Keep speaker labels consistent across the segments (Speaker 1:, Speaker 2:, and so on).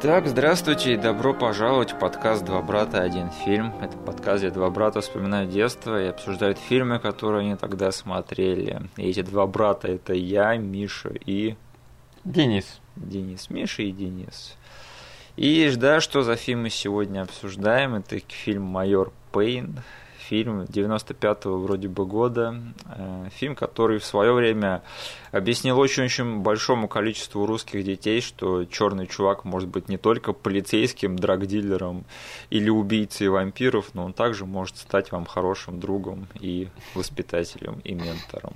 Speaker 1: Итак, здравствуйте и добро пожаловать в подкаст «Два брата. Один фильм». Это подкаст, где два брата вспоминают детство и обсуждают фильмы, которые они тогда смотрели. И эти два брата – это я, Миша и...
Speaker 2: Денис.
Speaker 1: Денис. Миша и Денис. И да, что за фильм мы сегодня обсуждаем? Это фильм «Майор Пейн», фильм 95-го вроде бы года. Э, фильм, который в свое время объяснил очень-очень большому количеству русских детей, что черный чувак может быть не только полицейским, драгдилером или убийцей вампиров, но он также может стать вам хорошим другом и воспитателем и ментором.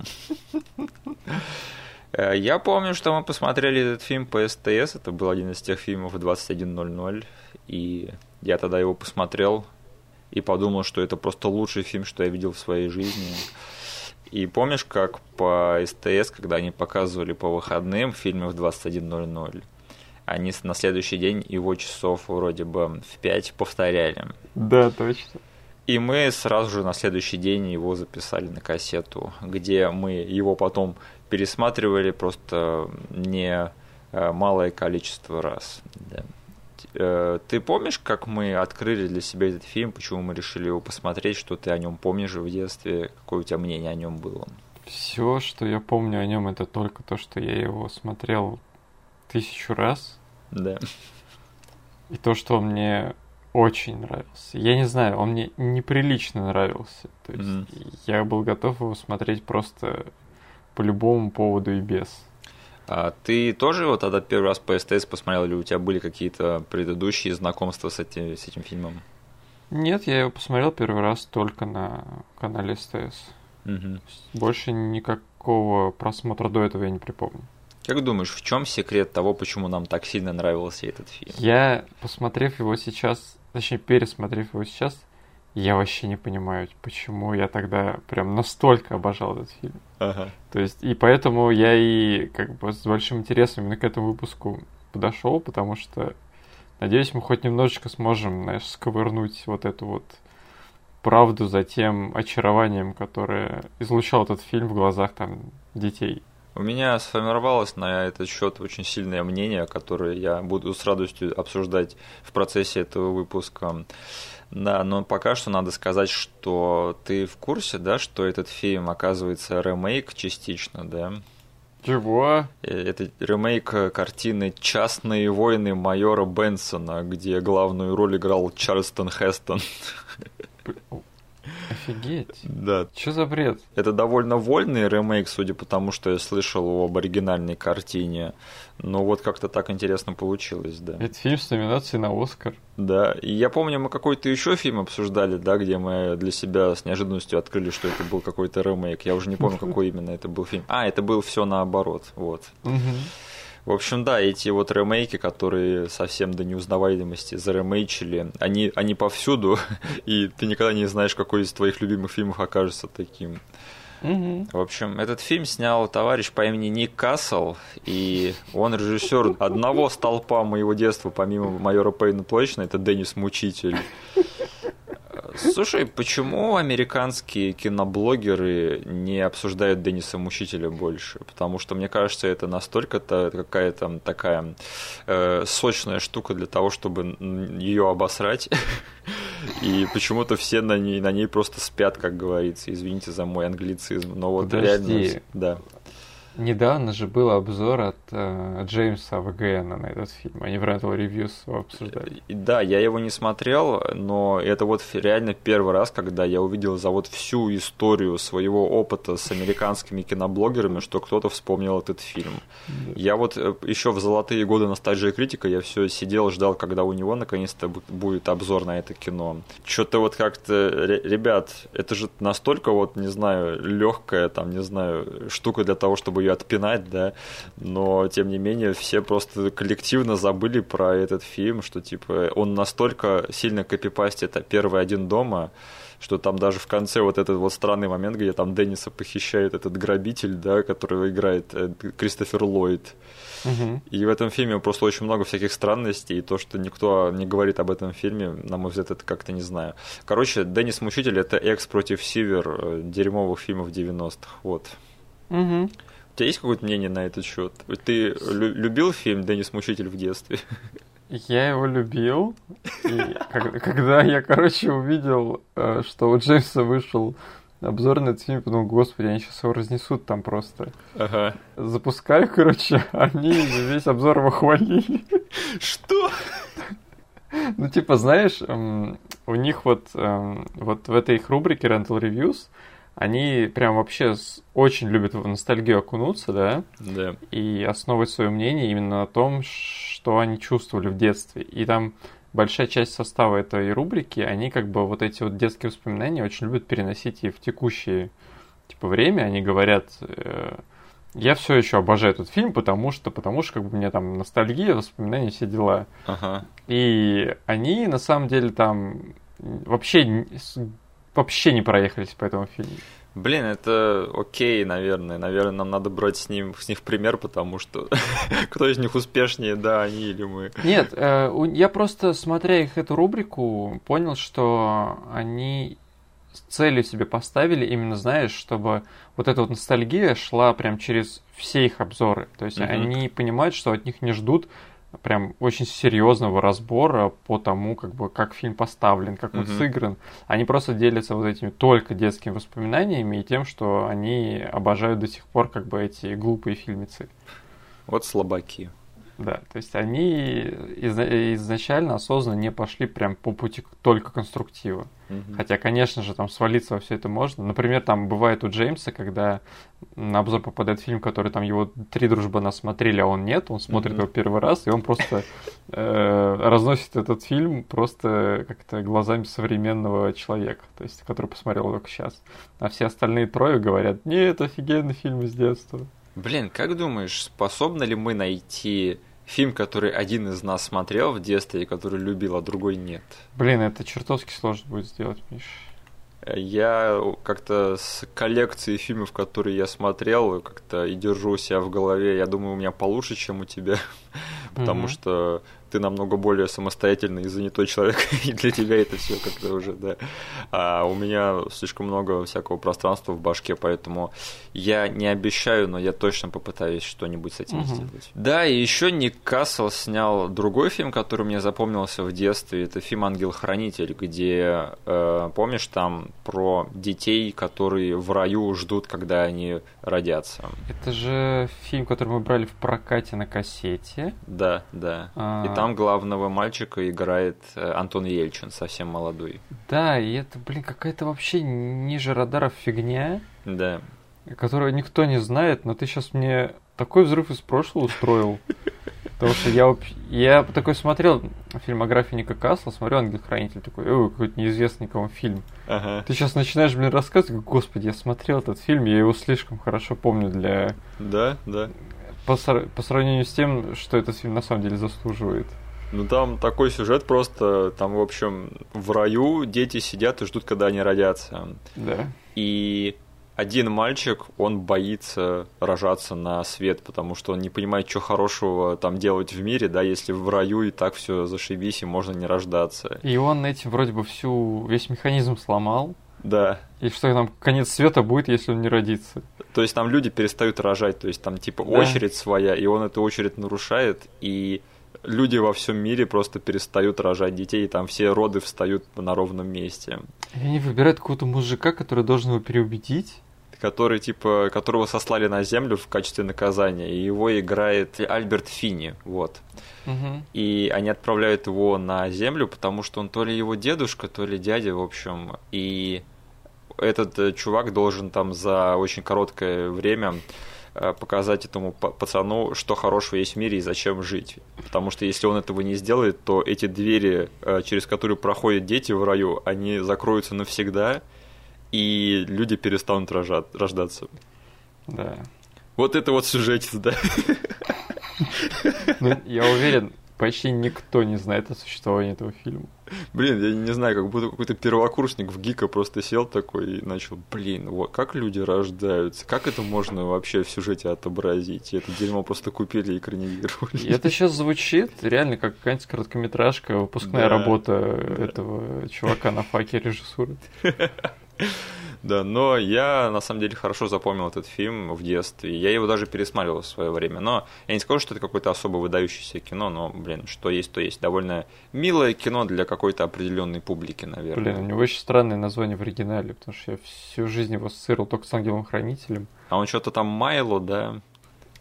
Speaker 1: Э, я помню, что мы посмотрели этот фильм по СТС, это был один из тех фильмов 21.00, и я тогда его посмотрел и подумал, что это просто лучший фильм, что я видел в своей жизни. И помнишь, как по СТС, когда они показывали по выходным фильмы в 21.00, они на следующий день его часов вроде бы в 5 повторяли.
Speaker 2: Да, точно.
Speaker 1: И мы сразу же на следующий день его записали на кассету, где мы его потом пересматривали просто не э, малое количество раз. Да. Э, ты помнишь, как мы открыли для себя этот фильм, почему мы решили его посмотреть, что ты о нем помнишь в детстве, какое у тебя мнение о нем было?
Speaker 2: Все, что я помню о нем, это только то, что я его смотрел тысячу раз.
Speaker 1: Да.
Speaker 2: И то, что он мне очень нравился. Я не знаю, он мне неприлично нравился. То есть mm-hmm. я был готов его смотреть просто по любому поводу и без.
Speaker 1: А ты тоже вот тогда первый раз по СТС посмотрел, или у тебя были какие-то предыдущие знакомства с этим, с этим фильмом?
Speaker 2: Нет, я его посмотрел первый раз только на канале СТС.
Speaker 1: Угу.
Speaker 2: Больше никакого просмотра до этого я не припомню.
Speaker 1: Как думаешь, в чем секрет того, почему нам так сильно нравился этот фильм?
Speaker 2: Я, посмотрев его сейчас, точнее, пересмотрев его сейчас, я вообще не понимаю, почему я тогда прям настолько обожал этот фильм. То есть, и поэтому я и как бы с большим интересом именно к этому выпуску подошел, потому что надеюсь, мы хоть немножечко сможем, знаешь, сковырнуть вот эту вот правду за тем очарованием, которое излучал этот фильм в глазах там детей.
Speaker 1: У меня сформировалось на этот счет очень сильное мнение, которое я буду с радостью обсуждать в процессе этого выпуска. Да, но пока что надо сказать, что ты в курсе, да, что этот фильм оказывается ремейк частично, да?
Speaker 2: Чего?
Speaker 1: Э, это ремейк картины «Частные войны» майора Бенсона, где главную роль играл Чарльстон Хестон.
Speaker 2: Офигеть.
Speaker 1: Да.
Speaker 2: Что за бред?
Speaker 1: Это довольно вольный ремейк, судя по тому, что я слышал об оригинальной картине. Но вот как-то так интересно получилось, да.
Speaker 2: Это фильм с номинацией на Оскар.
Speaker 1: Да, и я помню, мы какой-то еще фильм обсуждали, да, где мы для себя с неожиданностью открыли, что это был какой-то ремейк. Я уже не помню, какой именно это был фильм. А, это был все наоборот, вот. В общем, да, эти вот ремейки, которые совсем до неузнаваемости заремейчили, они, они повсюду, и ты никогда не знаешь, какой из твоих любимых фильмов окажется таким.
Speaker 2: Угу.
Speaker 1: В общем, этот фильм снял товарищ по имени Ник Кассел, и он режиссер одного столпа моего детства, помимо майора Пейна точно, это Деннис Мучитель. Слушай, почему американские киноблогеры не обсуждают Денниса Мучителя больше? Потому что, мне кажется, это настолько-то какая-то такая э, сочная штука для того, чтобы ее обосрать. И почему-то все на ней, на ней просто спят, как говорится. Извините за мой англицизм. Но вот
Speaker 2: Подожди.
Speaker 1: реально... Да.
Speaker 2: Недавно же был обзор от э, Джеймса ВГН на этот фильм. Они в Rental Reviews его обсуждали.
Speaker 1: Да, я его не смотрел, но это вот реально первый раз, когда я увидел за вот всю историю своего опыта с американскими киноблогерами, что кто-то вспомнил этот фильм. Да. Я вот э, еще в золотые годы ностальжия критика, я все сидел, ждал, когда у него наконец-то будет обзор на это кино. Что-то вот как-то, ребят, это же настолько вот, не знаю, легкая, там, не знаю, штука для того, чтобы ее отпинать, да, но тем не менее все просто коллективно забыли про этот фильм, что типа он настолько сильно копипастит первый один дома, что там даже в конце вот этот вот странный момент, где там Денниса похищает этот грабитель, да, которого играет э, Кристофер Ллойд.
Speaker 2: Угу.
Speaker 1: И в этом фильме просто очень много всяких странностей, и то, что никто не говорит об этом фильме, на мой взгляд, это как-то не знаю. Короче, Деннис Мучитель это экс против Сивер э, дерьмовых фильмов 90-х. Вот.
Speaker 2: Угу.
Speaker 1: У тебя есть какое-то мнение на этот счет? Ты любил фильм «Деннис Мучитель» в детстве?
Speaker 2: Я его любил. И когда я, короче, увидел, э, что у Джеймса вышел обзор на этот фильм, подумал, господи, они сейчас его разнесут там просто.
Speaker 1: Ага.
Speaker 2: Запускаю, короче, они весь обзор его хвалили.
Speaker 1: Что?
Speaker 2: Ну, типа, знаешь, эм, у них вот, эм, вот в этой их рубрике Rental Reviews они прям вообще очень любят в ностальгию окунуться, да?
Speaker 1: Да.
Speaker 2: И основывать свое мнение именно на том, что они чувствовали в детстве. И там большая часть состава этой рубрики, они как бы вот эти вот детские воспоминания очень любят переносить и в текущее типа время. Они говорят, э, я все еще обожаю этот фильм, потому что, потому что как бы у меня там ностальгия, воспоминания, все дела.
Speaker 1: Ага.
Speaker 2: И они на самом деле там вообще вообще не проехались по этому фильму.
Speaker 1: Блин, это окей, наверное. Наверное, нам надо брать с, ним, с них пример, потому что кто из них успешнее, да, они или мы.
Speaker 2: Нет, э, я просто, смотря их эту рубрику, понял, что они с целью себе поставили, именно, знаешь, чтобы вот эта вот ностальгия шла прям через все их обзоры. То есть mm-hmm. они понимают, что от них не ждут прям очень серьезного разбора по тому, как бы как фильм поставлен, как он mm-hmm. сыгран. Они просто делятся вот этими только детскими воспоминаниями и тем, что они обожают до сих пор как бы эти глупые фильмицы.
Speaker 1: Вот слабаки.
Speaker 2: Да, то есть они изначально осознанно не пошли прям по пути только конструктива. Угу. Хотя, конечно же, там свалиться во все это можно. Например, там бывает у Джеймса, когда на обзор попадает фильм, который там его три дружбана смотрели, а он нет, он смотрит угу. его первый раз, и он просто э, разносит этот фильм просто как-то глазами современного человека, то есть, который посмотрел только сейчас. А все остальные трое говорят, нет, офигенный фильм из детства.
Speaker 1: Блин, как думаешь, способны ли мы найти фильм, который один из нас смотрел в детстве и который любил, а другой нет?
Speaker 2: Блин, это чертовски сложно будет сделать, Миш.
Speaker 1: Я как-то с коллекцией фильмов, которые я смотрел, как-то и держу себя в голове. Я думаю, у меня получше, чем у тебя, потому что ты намного более самостоятельный и занятой человек, и для тебя это все как-то уже, да. А у меня слишком много всякого пространства в башке, поэтому я не обещаю, но я точно попытаюсь что-нибудь с этим угу. сделать. Да, и еще Ник Кассел снял другой фильм, который мне запомнился в детстве. Это фильм «Ангел-хранитель», где, э, помнишь, там про детей, которые в раю ждут, когда они родятся.
Speaker 2: Это же фильм, который мы брали в прокате на кассете.
Speaker 1: Да, да. А... И там главного мальчика играет э, Антон Ельчин, совсем молодой.
Speaker 2: Да, и это, блин, какая-то вообще ниже радаров фигня.
Speaker 1: Да.
Speaker 2: Которую никто не знает, но ты сейчас мне такой взрыв из прошлого устроил. Потому что я, я такой смотрел фильмографию Ника Касла, смотрел «Ангел-хранитель», такой, ой, какой-то неизвестный кому фильм.
Speaker 1: Ага.
Speaker 2: Ты сейчас начинаешь, блин, рассказывать, господи, я смотрел этот фильм, я его слишком хорошо помню для...
Speaker 1: Да, да
Speaker 2: по, по сравнению с тем, что этот фильм на самом деле заслуживает.
Speaker 1: Ну там такой сюжет просто, там, в общем, в раю дети сидят и ждут, когда они родятся.
Speaker 2: Да.
Speaker 1: И один мальчик, он боится рожаться на свет, потому что он не понимает, что хорошего там делать в мире, да, если в раю и так все зашибись, и можно не рождаться.
Speaker 2: И он этим вроде бы всю, весь механизм сломал.
Speaker 1: Да.
Speaker 2: И что там конец света будет, если он не родится.
Speaker 1: То есть там люди перестают рожать, то есть там типа да. очередь своя, и он эту очередь нарушает, и люди во всем мире просто перестают рожать детей, и там все роды встают на ровном месте.
Speaker 2: И они выбирают какого-то мужика, который должен его переубедить
Speaker 1: который, типа, которого сослали на землю в качестве наказания, и его играет Альберт Финни, вот.
Speaker 2: Угу.
Speaker 1: И они отправляют его на землю, потому что он то ли его дедушка, то ли дядя, в общем, и этот э, чувак должен там за очень короткое время э, показать этому пацану, что хорошего есть в мире и зачем жить. Потому что если он этого не сделает, то эти двери, э, через которые проходят дети в раю, они закроются навсегда, и люди перестанут рожать, рождаться.
Speaker 2: Да.
Speaker 1: Вот это вот сюжет, да.
Speaker 2: Ну, я уверен, почти никто не знает о существовании этого фильма.
Speaker 1: Блин, я не знаю, как будто какой-то первокурсник в ГИКа просто сел такой и начал, блин, вот как люди рождаются, как это можно вообще в сюжете отобразить? И это дерьмо просто купили и экранизировали.
Speaker 2: И это сейчас звучит реально как какая-нибудь короткометражка, выпускная да. работа этого чувака на факе режиссуры.
Speaker 1: Да, но я на самом деле хорошо запомнил этот фильм в детстве. Я его даже пересматривал в свое время. Но я не скажу, что это какое-то особо выдающееся кино, но, блин, что есть, то есть. Довольно милое кино для какой-то определенной публики, наверное.
Speaker 2: Блин, у него очень странное название в оригинале, потому что я всю жизнь его ассоциировал только с ангелом-хранителем.
Speaker 1: А он что-то там Майло, да?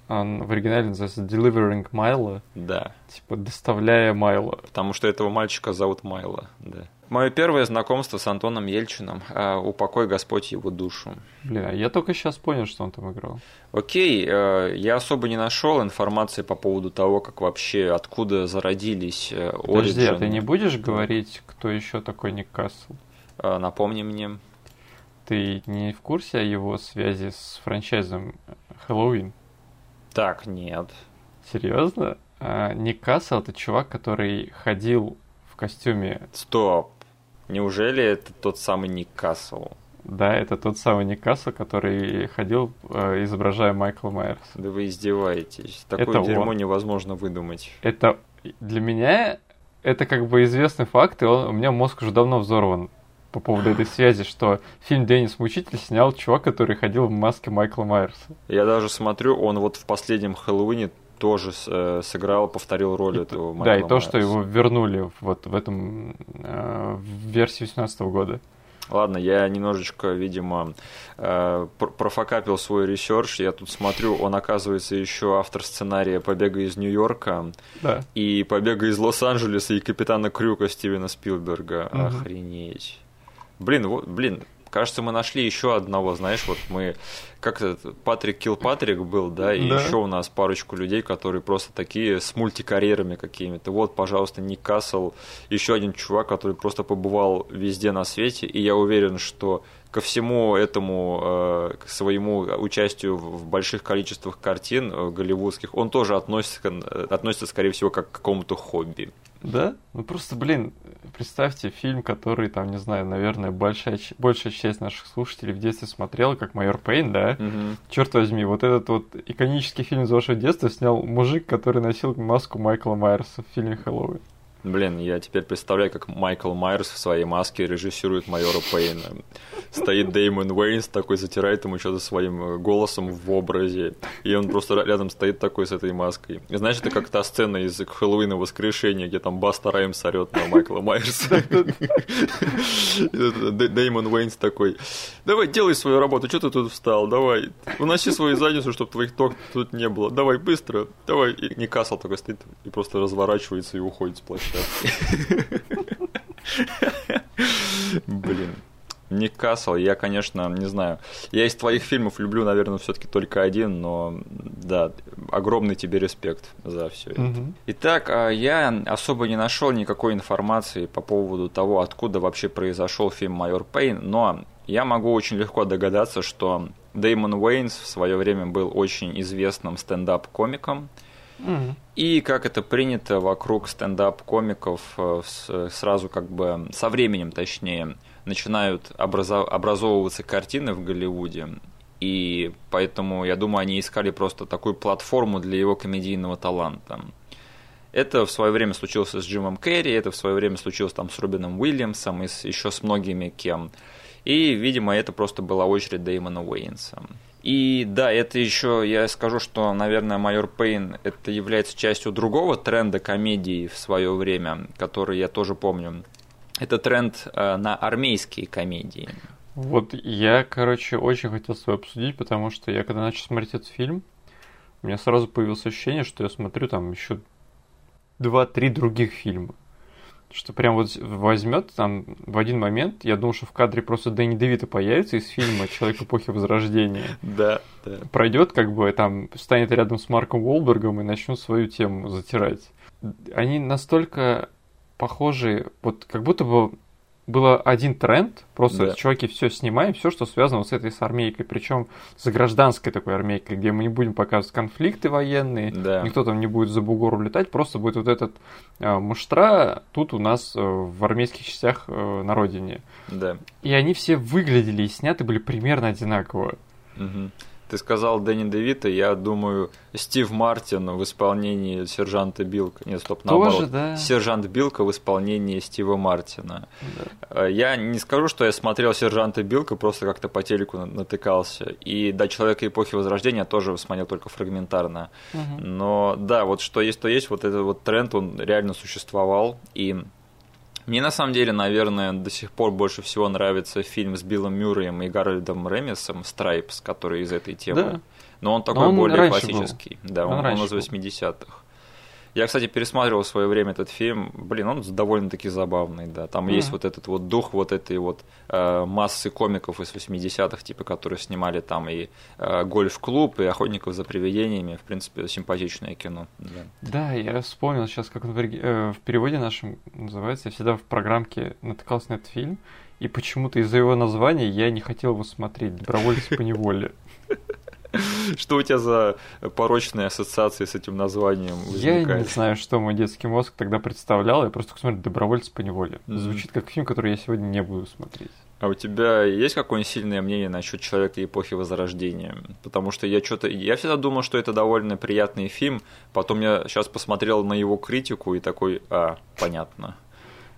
Speaker 2: Он в оригинале называется Delivering Milo.
Speaker 1: Да.
Speaker 2: Типа доставляя Майло.
Speaker 1: Потому что этого мальчика зовут Майло, да. Мое первое знакомство с Антоном Ельчиным. А, упокой Господь его душу.
Speaker 2: А я только сейчас понял, что он там играл.
Speaker 1: Окей, э, я особо не нашел информации по поводу того, как вообще, откуда зародились э,
Speaker 2: Подожди, а ты не будешь говорить, кто еще такой Ник Кассел?
Speaker 1: Э, напомни мне.
Speaker 2: Ты не в курсе о его связи с франчайзом Хэллоуин?
Speaker 1: Так, нет.
Speaker 2: Серьезно? А, Ник Кассел это чувак, который ходил в костюме.
Speaker 1: Стоп. Неужели это тот самый Ник Кассел?
Speaker 2: Да, это тот самый Ник Кассел, который ходил, э, изображая Майкла Майерса.
Speaker 1: Да вы издеваетесь. Такое это дерьмо он. невозможно выдумать.
Speaker 2: Это для меня это как бы известный факт, и он, у меня мозг уже давно взорван по поводу этой связи, что фильм «Деннис Мучитель» снял чувак, который ходил в маске Майкла Майерса.
Speaker 1: Я даже смотрю, он вот в последнем Хэллоуине тоже э, сыграл, повторил роль
Speaker 2: и,
Speaker 1: этого
Speaker 2: Майкла Да, и то, Майерса. что его вернули вот в этом э, в версии 18 года.
Speaker 1: Ладно, я немножечко, видимо, э, профакапил свой research. Я тут смотрю, он оказывается еще автор сценария «Побега из Нью-Йорка»
Speaker 2: да.
Speaker 1: и «Побега из Лос-Анджелеса» и «Капитана Крюка» Стивена Спилберга. Угу. Охренеть. Блин, вот, блин, Кажется, мы нашли еще одного, знаешь, вот мы, как это, Патрик Килпатрик был, да, и да. еще у нас парочку людей, которые просто такие с мультикарьерами какими-то. Вот, пожалуйста, Ник Кассел, еще один чувак, который просто побывал везде на свете, и я уверен, что ко всему этому, э, к своему участию в больших количествах картин э, голливудских, он тоже относится, относится, скорее всего, как к какому-то хобби.
Speaker 2: Да? Ну просто, блин, представьте фильм, который, там, не знаю, наверное, большая, большая часть наших слушателей в детстве смотрела, как Майор Пейн, да?
Speaker 1: Угу.
Speaker 2: Черт возьми, вот этот вот иконический фильм из вашего детства снял мужик, который носил маску Майкла Майерса в фильме «Хэллоуин».
Speaker 1: Блин, я теперь представляю, как Майкл Майерс в своей маске режиссирует майора Пейна. Стоит Дэймон Уэйнс такой, затирает ему что-то своим э, голосом в образе. И он просто рядом стоит такой с этой маской. И знаешь, это как та сцена из Хэллоуина воскрешения, где там Баста Раймс орет на Майкла Майерса. Дэймон Уэйнс такой, давай, делай свою работу, что ты тут встал, давай, уноси свою задницу, чтобы твоих ток тут не было, давай, быстро, давай. И не Касл такой стоит и просто разворачивается и уходит с площадки. Блин. Ник Кассел, я, конечно, не знаю. Я из твоих фильмов люблю, наверное, все-таки только один, но да, огромный тебе респект за все это. Угу. Итак, а, я особо не нашел никакой информации по поводу того, откуда вообще произошел фильм Майор Пейн, но я могу очень легко догадаться, что Дэймон Уэйнс в свое время был очень известным стендап-комиком. И как это принято вокруг стендап-комиков, э, сразу как бы со временем, точнее, начинают образовываться картины в Голливуде. И поэтому, я думаю, они искали просто такую платформу для его комедийного таланта. Это в свое время случилось с Джимом Керри, это в свое время случилось там с Робином Уильямсом и с, еще с многими кем. И, видимо, это просто была очередь Дэймона Уэйнса. И да, это еще, я скажу, что, наверное, Майор Пейн это является частью другого тренда комедии в свое время, который я тоже помню. Это тренд э, на армейские комедии.
Speaker 2: Вот я, короче, очень хотел с тобой обсудить, потому что я когда начал смотреть этот фильм, у меня сразу появилось ощущение, что я смотрю там еще два-три других фильма что прям вот возьмет там в один момент, я думал, что в кадре просто Дэнни Девита появится из фильма «Человек эпохи Возрождения».
Speaker 1: Да, да.
Speaker 2: Пройдет, как бы, там, станет рядом с Марком Уолбергом и начнет свою тему затирать. Они настолько похожи, вот как будто бы был один тренд, просто да. чуваки все снимаем, все, что связано с этой с армейкой, причем с гражданской такой армейкой, где мы не будем показывать конфликты военные,
Speaker 1: да.
Speaker 2: никто там не будет за бугор улетать, просто будет вот этот э, муштра тут у нас э, в армейских частях э, на родине.
Speaker 1: Да.
Speaker 2: И они все выглядели и сняты были примерно одинаково.
Speaker 1: Угу. Ты сказал Дэнни Девита, я думаю, Стив Мартин в исполнении сержанта Билка. Нет, стоп,
Speaker 2: Тоже,
Speaker 1: наоборот.
Speaker 2: да.
Speaker 1: Сержант Билка в исполнении Стива Мартина. Да. Я не скажу, что я смотрел сержанта Билка, просто как-то по телеку натыкался. И до Человека эпохи Возрождения тоже смотрел только фрагментарно. Угу. Но да, вот что есть, то есть, вот этот вот тренд, он реально существовал. И мне на самом деле, наверное, до сих пор больше всего нравится фильм с Биллом Мюрреем и Гарольдом Ремисом «Stripes», который из этой темы. Да. Но он такой Но он более классический. Был. Да, он, он, он из 80-х. Я, кстати, пересматривал в свое время этот фильм. Блин, он довольно-таки забавный, да. Там mm. есть вот этот вот дух вот этой вот э, массы комиков из 80-х, типа, которые снимали там и э, «Гольф-клуб», и «Охотников за привидениями». В принципе, симпатичное кино. Да,
Speaker 2: да я вспомнил сейчас, как в, э, в переводе нашем называется. Я всегда в программке натыкался на этот фильм, и почему-то из-за его названия я не хотел его смотреть. «Добровольец по неволе».
Speaker 1: Что у тебя за порочные ассоциации с этим названием возникает?
Speaker 2: Я не знаю, что мой детский мозг тогда представлял. Я просто смотрю «Добровольцы по неволе». Звучит как фильм, который я сегодня не буду смотреть.
Speaker 1: А у тебя есть какое-нибудь сильное мнение насчет человека эпохи Возрождения? Потому что я что-то. Я всегда думал, что это довольно приятный фильм. Потом я сейчас посмотрел на его критику и такой, а, понятно.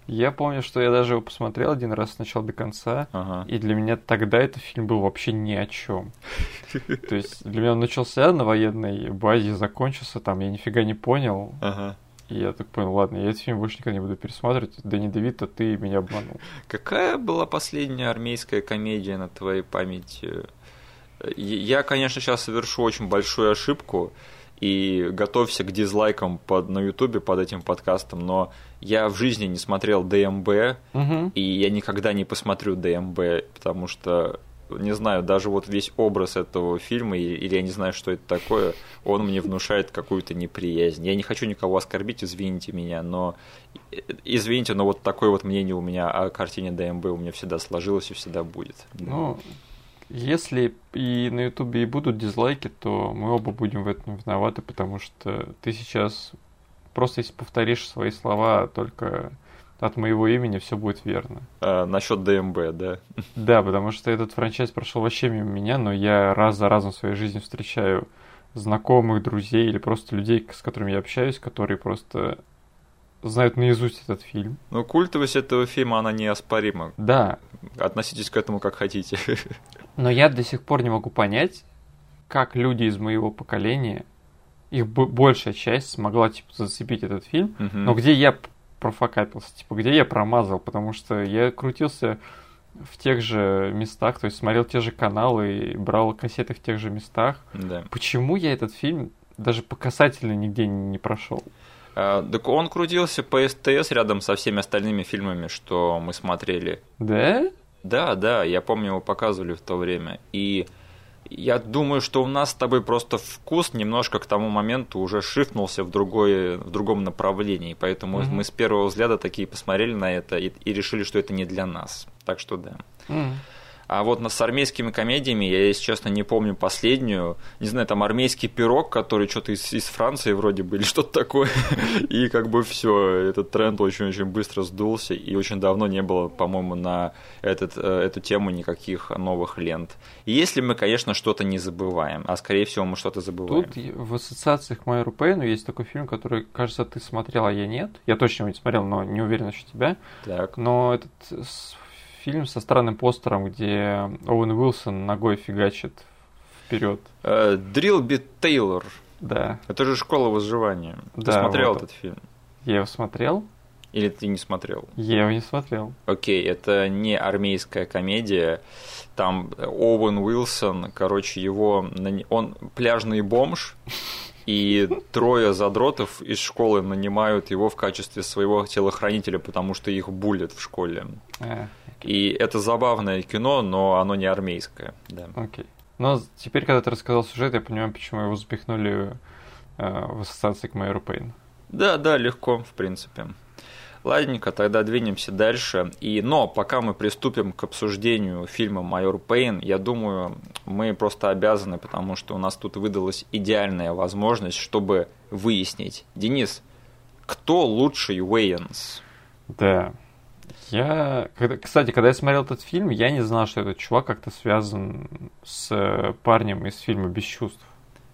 Speaker 2: Я помню, что я даже его посмотрел один раз с начала до конца, ага. и для меня тогда этот фильм был вообще ни о чем. То есть для меня он начался на военной базе, закончился там, я нифига не понял. Ага. И я так понял, ладно, я этот фильм больше никогда не буду пересматривать. Да не Давид, ты меня обманул.
Speaker 1: Какая была последняя армейская комедия на твоей памяти? Я, конечно, сейчас совершу очень большую ошибку и готовься к дизлайкам под, на ютубе под этим подкастом, но я в жизни не смотрел ДМБ, угу. и я никогда не посмотрю ДМБ, потому что не знаю, даже вот весь образ этого фильма, или я не знаю, что это такое, он мне внушает какую-то неприязнь. Я не хочу никого оскорбить, извините меня, но извините, но вот такое вот мнение у меня о картине ДМБ у меня всегда сложилось и всегда будет.
Speaker 2: Ну, если и на Ютубе и будут дизлайки, то мы оба будем в этом виноваты, потому что ты сейчас просто если повторишь свои слова только от моего имени, все будет верно.
Speaker 1: А, насчет ДМБ, да?
Speaker 2: Да, потому что этот франчайз прошел вообще мимо меня, но я раз за разом в своей жизни встречаю знакомых, друзей или просто людей, с которыми я общаюсь, которые просто знают наизусть этот фильм.
Speaker 1: Ну, культовость этого фильма, она неоспорима.
Speaker 2: Да.
Speaker 1: Относитесь к этому как хотите.
Speaker 2: Но я до сих пор не могу понять, как люди из моего поколения, их большая часть смогла, типа, зацепить этот фильм, угу. но где я профокапился, типа, где я промазал, потому что я крутился в тех же местах, то есть смотрел те же каналы и брал кассеты в тех же местах.
Speaker 1: Да.
Speaker 2: Почему я этот фильм даже по касательно нигде не прошел?
Speaker 1: А, так он крутился по СТС рядом со всеми остальными фильмами, что мы смотрели.
Speaker 2: Да?
Speaker 1: Да, да, я помню, его показывали в то время. И я думаю, что у нас с тобой просто вкус немножко к тому моменту уже шифнулся в, другое, в другом направлении. Поэтому mm-hmm. мы с первого взгляда такие посмотрели на это и, и решили, что это не для нас. Так что да. Mm-hmm. А вот с армейскими комедиями, я, если честно, не помню последнюю. Не знаю, там армейский пирог, который что-то из, из Франции вроде бы, или что-то такое. И как бы все, этот тренд очень-очень быстро сдулся, и очень давно не было, по-моему, на этот, э, эту тему никаких новых лент. И если мы, конечно, что-то не забываем, а скорее всего мы что-то забываем.
Speaker 2: Тут в ассоциациях к Майору Пейну есть такой фильм, который, кажется, ты смотрел, а я нет. Я точно его не смотрел, но не уверен насчет тебя.
Speaker 1: Так.
Speaker 2: Но этот фильм со странным постером, где Оуэн Уилсон ногой фигачит вперед.
Speaker 1: Дрилби Тейлор.
Speaker 2: Да.
Speaker 1: Это же школа выживания. Да, ты смотрел вот. этот фильм?
Speaker 2: Я его смотрел.
Speaker 1: Или ты не смотрел?
Speaker 2: Я его не смотрел.
Speaker 1: Окей, это не армейская комедия. Там Оуэн Уилсон, короче, его... Он пляжный бомж, и трое задротов из школы нанимают его в качестве своего телохранителя, потому что их булят в школе. А. И это забавное кино, но оно не армейское. Да.
Speaker 2: Окей. Но теперь, когда ты рассказал сюжет, я понимаю, почему его запихнули э, в ассоциации к Майору Пейн.
Speaker 1: Да, да, легко, в принципе. Ладненько, тогда двинемся дальше. И, но пока мы приступим к обсуждению фильма «Майор Пейн», я думаю, мы просто обязаны, потому что у нас тут выдалась идеальная возможность, чтобы выяснить. Денис, кто лучший Уэйнс?
Speaker 2: Да, Я, кстати, когда я смотрел этот фильм, я не знал, что этот чувак как-то связан с парнем из фильма «Без чувств».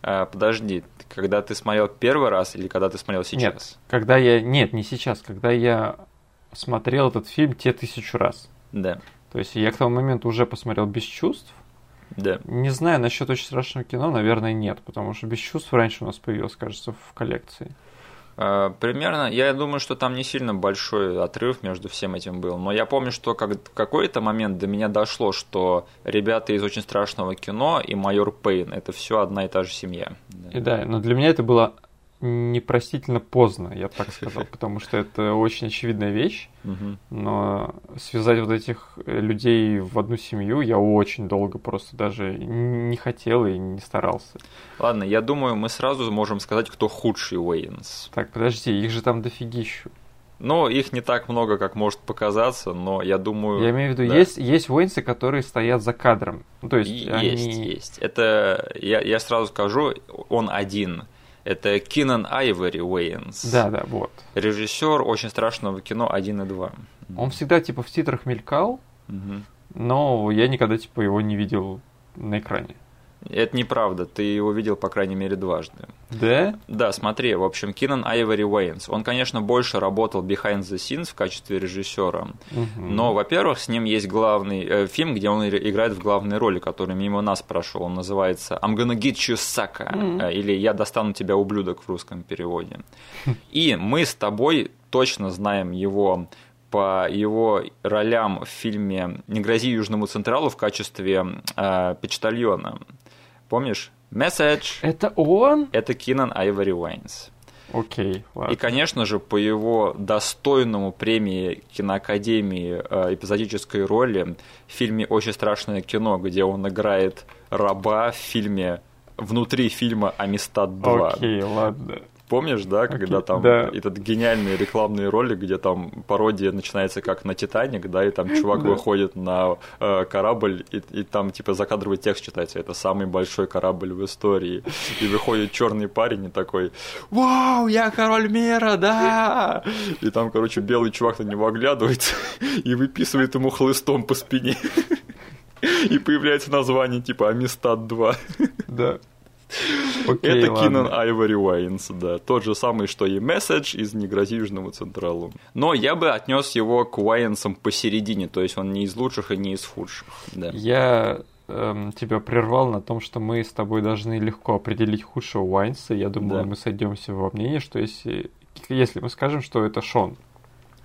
Speaker 1: А, подожди, когда ты смотрел первый раз или когда ты смотрел сейчас?
Speaker 2: Нет, когда я... Нет, не сейчас. Когда я смотрел этот фильм те тысячу раз.
Speaker 1: Да.
Speaker 2: То есть я к тому моменту уже посмотрел «Без чувств».
Speaker 1: Да.
Speaker 2: Не знаю, насчет очень страшного кино, наверное, нет, потому что «Без чувств» раньше у нас появилось, кажется, в коллекции.
Speaker 1: А, примерно, я думаю, что там не сильно большой отрыв между всем этим был. Но я помню, что как, в какой-то момент до меня дошло, что ребята из очень страшного кино и майор Пейн это все одна и та же семья.
Speaker 2: И да, но для меня это было непростительно поздно, я бы так сказал, потому что это очень очевидная вещь, но связать вот этих людей в одну семью я очень долго просто даже не хотел и не старался.
Speaker 1: Ладно, я думаю, мы сразу можем сказать, кто худший Уэйнс.
Speaker 2: Так, подожди, их же там дофигищу.
Speaker 1: Ну, их не так много, как может показаться, но я думаю...
Speaker 2: Я имею в виду, да. есть, есть Уэйнсы, которые стоят за кадром. Ну, то есть,
Speaker 1: есть,
Speaker 2: они...
Speaker 1: есть. Это, я, я сразу скажу, он один. Это Кинан Айвори Уэйнс.
Speaker 2: Да, да, вот.
Speaker 1: Режиссер очень страшного кино 1 и 2.
Speaker 2: Он всегда типа в титрах мелькал,
Speaker 1: Угу.
Speaker 2: но я никогда типа его не видел на экране.
Speaker 1: Это неправда, ты его видел, по крайней мере, дважды.
Speaker 2: Да?
Speaker 1: Да, смотри, в общем, Кинан Айвори Уэйнс, он, конечно, больше работал behind the scenes в качестве режиссера,
Speaker 2: Мгм.
Speaker 1: но, во-первых, с ним есть главный э, фильм, где он играет в главной роли, который мимо нас прошел. Он называется I'm gonna get you, sucker, э, или Я достану тебя, ублюдок, в русском переводе. И мы с тобой точно знаем его по его ролям в фильме «Не грози Южному Централу» в качестве э, почтальона. Помнишь? Message.
Speaker 2: Это он?
Speaker 1: Это Кинан Айвори Уайнс.
Speaker 2: Окей, ладно.
Speaker 1: И, конечно же, по его достойному премии киноакадемии э, эпизодической роли в фильме «Очень страшное кино», где он играет раба в фильме внутри фильма «Амистад 2».
Speaker 2: Окей, ладно.
Speaker 1: Помнишь, да, когда там
Speaker 2: да.
Speaker 1: этот гениальный рекламный ролик, где там пародия начинается как на Титаник, да, и там чувак
Speaker 2: Да.
Speaker 1: выходит на э, корабль, и, и там типа закадровый текст читается, это самый большой корабль в истории. И выходит черный парень и такой, вау, я король мира, да! И там, короче, белый чувак на него оглядывается и выписывает ему хлыстом по спине. И появляется название типа Амистад 2.
Speaker 2: Да. Окей,
Speaker 1: Это. Кинан Айвори Уайнс, да. Тот же самый, что и Месседж из «Не грози Южному Централу». Но я бы отнес его к Уайнсам посередине, то есть он не из лучших и не из худших. Да.
Speaker 2: Я эм, тебя прервал на том, что мы с тобой должны легко определить худшего Уайнса. Я думаю,
Speaker 1: Да.
Speaker 2: мы сойдемся во мнении, что если, если мы скажем, что это Шон,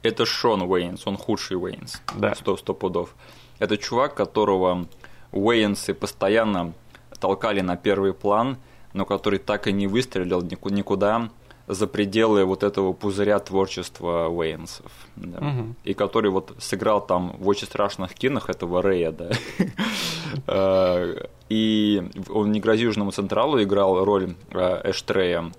Speaker 1: Это Шон Уэйнс, он худший Уэйнс.
Speaker 2: Да.
Speaker 1: Сто, сто пудов. Это чувак, которого Уэйнсы постоянно толкали на первый план, но который так и не выстрелил нику- никуда за пределы вот этого пузыря творчества Уэйнсов. да.
Speaker 2: Мгм.
Speaker 1: И который вот сыграл там в очень страшных кинах этого Рэя, да. Э, И он не Южному Централу играл роль э, Эштрея.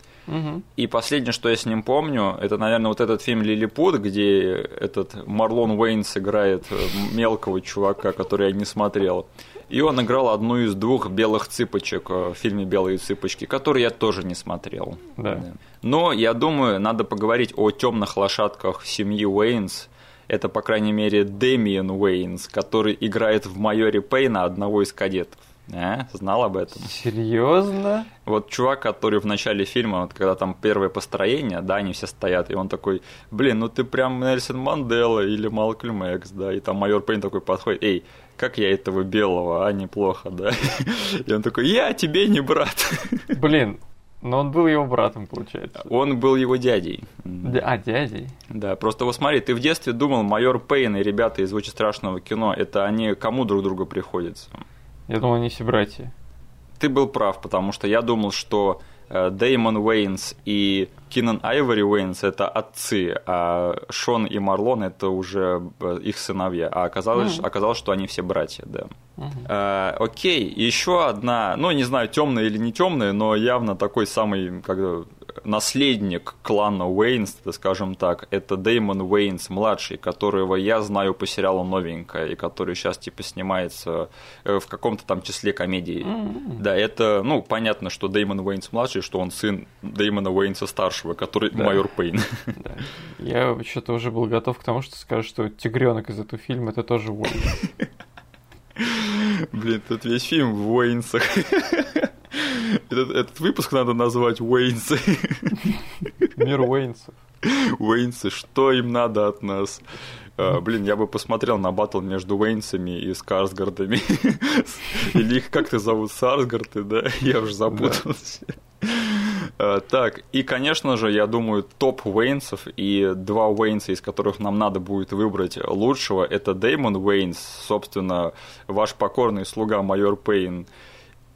Speaker 1: И последнее, что я с ним помню, это, наверное, вот этот фильм «Лилипут», где этот Марлон Уэйнс играет э, мелкого чувака, который я не смотрел. И он играл одну из двух белых цыпочек э, в фильме «Белые цыпочки», который я тоже не смотрел.
Speaker 2: Да.
Speaker 1: Но я думаю, надо поговорить о темных лошадках семьи Уэйнс. Это, по крайней мере, Дэмиен Уэйнс, который играет в майоре Пейна одного из кадетов. А? Знал об этом?
Speaker 2: Серьезно?
Speaker 1: Вот чувак, который в начале фильма, вот когда там первое построение, да, они все стоят, и он такой, блин, ну ты прям Нельсон Мандела или Малкольм Экс, да, и там майор Пейн такой подходит, эй, как я этого белого, а неплохо, да. И он такой, я тебе не брат.
Speaker 2: Блин, но он был его братом, получается.
Speaker 1: Он был его дядей.
Speaker 2: Дя- А, дядей?
Speaker 1: Да, просто вот смотри, ты в детстве думал, майор Пейн и ребята из очень страшного кино, это они кому друг другу приходятся?
Speaker 2: Я думал, они все братья.
Speaker 1: Ты был прав, потому что я думал, что Дэймон Уэйнс и Кинан Айвори Уэйнс это отцы, а Шон и Марлон это уже э, их сыновья. А оказалось,
Speaker 2: Мгм.
Speaker 1: оказалось, что они все братья, да.
Speaker 2: Мгм.
Speaker 1: Э, окей, еще одна, ну не знаю, темная или не темная, но явно такой самый как наследник клана Уэйнс, скажем так, это Дэймон Уэйнс младший, которого я знаю по сериалу «Новенькая», и который сейчас типа снимается э, в каком-то там числе комедий. Mm-hmm. Да, это, ну, понятно, что Дэймон Уэйнс младший, что он сын Дэймона Уэйнса старшего, который да. майор Пейн.
Speaker 2: Да. Я что-то уже был готов к тому, что скажешь, что тигренок из этого фильма это тоже Уэйнс.
Speaker 1: Блин, тут весь фильм в Уэйнсах. Этот, этот выпуск надо назвать Уэйнсы.
Speaker 2: Мир Уэйнсов.
Speaker 1: Уэйнсы, что им надо от нас? Uh, блин, я бы посмотрел на батл между Уэйнсами и Скарсгардами. Или их как-то зовут Сарсгарты, да? Я уже запутался. Uh, так, и, конечно же, я думаю, топ Уэйнсов и два Уэйнса, из которых нам надо будет выбрать лучшего, это Дэймон Уэйнс, собственно, ваш покорный слуга майор Пейн,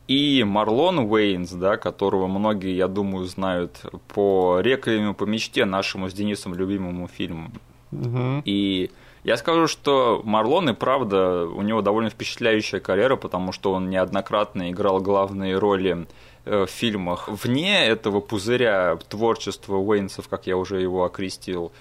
Speaker 1: и Марлон Уэйнс, да, которого многие, я думаю, знают по «Реквиему по мечте», нашему с Денисом любимому фильму. Угу. И я скажу, что Марлон и правда, у него довольно впечатляющая карьера, потому что он неоднократно играл главные роли э, в фильмах вне этого пузыря творчества Уэйнсов, как я уже его окрестил.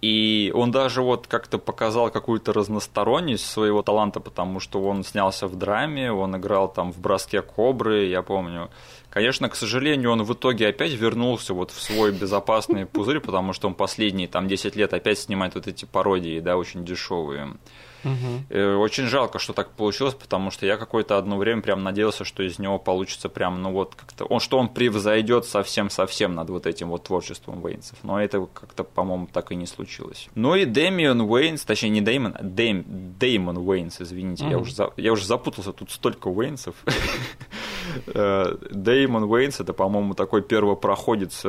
Speaker 1: И он даже вот как-то показал какую-то разносторонность своего таланта, потому что он снялся в драме, он играл там в «Броске кобры», я помню. Конечно, к сожалению, он в итоге опять вернулся вот в свой безопасный пузырь, потому что он последние там 10 лет опять снимает вот эти пародии, да, очень дешевые. Угу. Очень жалко, что так получилось, потому что я какое-то одно время прям надеялся, что из него получится прям, ну вот как-то, он, что он превзойдет совсем-совсем над вот этим вот творчеством Уэйнсов. Но это как-то, по-моему, так и не случилось. Ну и Дэмион Уэйнс, точнее не Дэймон, а Дэйм, Дэймон Уэйнс, извините, угу. я, уже, я уже запутался, тут столько Уэйнсов. Э, Дэймон Уэйнс, это, по-моему, такой первопроходец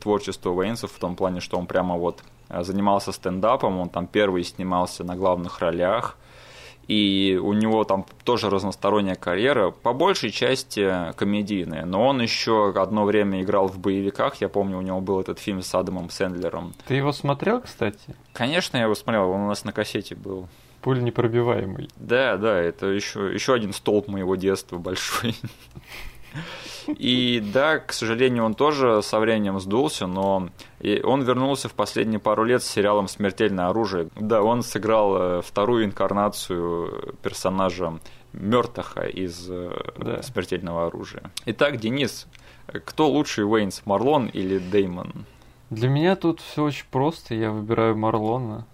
Speaker 1: творчества Уэйнсов в том плане, что он прямо вот Э, занимался стендапом, он там первый снимался на главных ролях, и у него там тоже разносторонняя карьера, по большей части комедийная, но он еще одно время играл в боевиках, я помню, у него был этот фильм с Адамом Сэндлером.
Speaker 2: Ты его смотрел, кстати?
Speaker 1: Конечно, я его смотрел, он у нас на кассете был.
Speaker 2: Пуль непробиваемый.
Speaker 1: Да, да, это еще, еще один столб моего детства большой. И да, к сожалению, он тоже со временем сдулся, но он вернулся в последние пару лет с сериалом «Смертельное оружие». Да, он сыграл э, вторую инкарнацию персонажа Мертаха из э, да. «Смертельного оружия». Итак, Денис, кто лучший Уэйанс, Марлон или Деймон?
Speaker 2: Для меня тут все очень просто, я выбираю Марлона.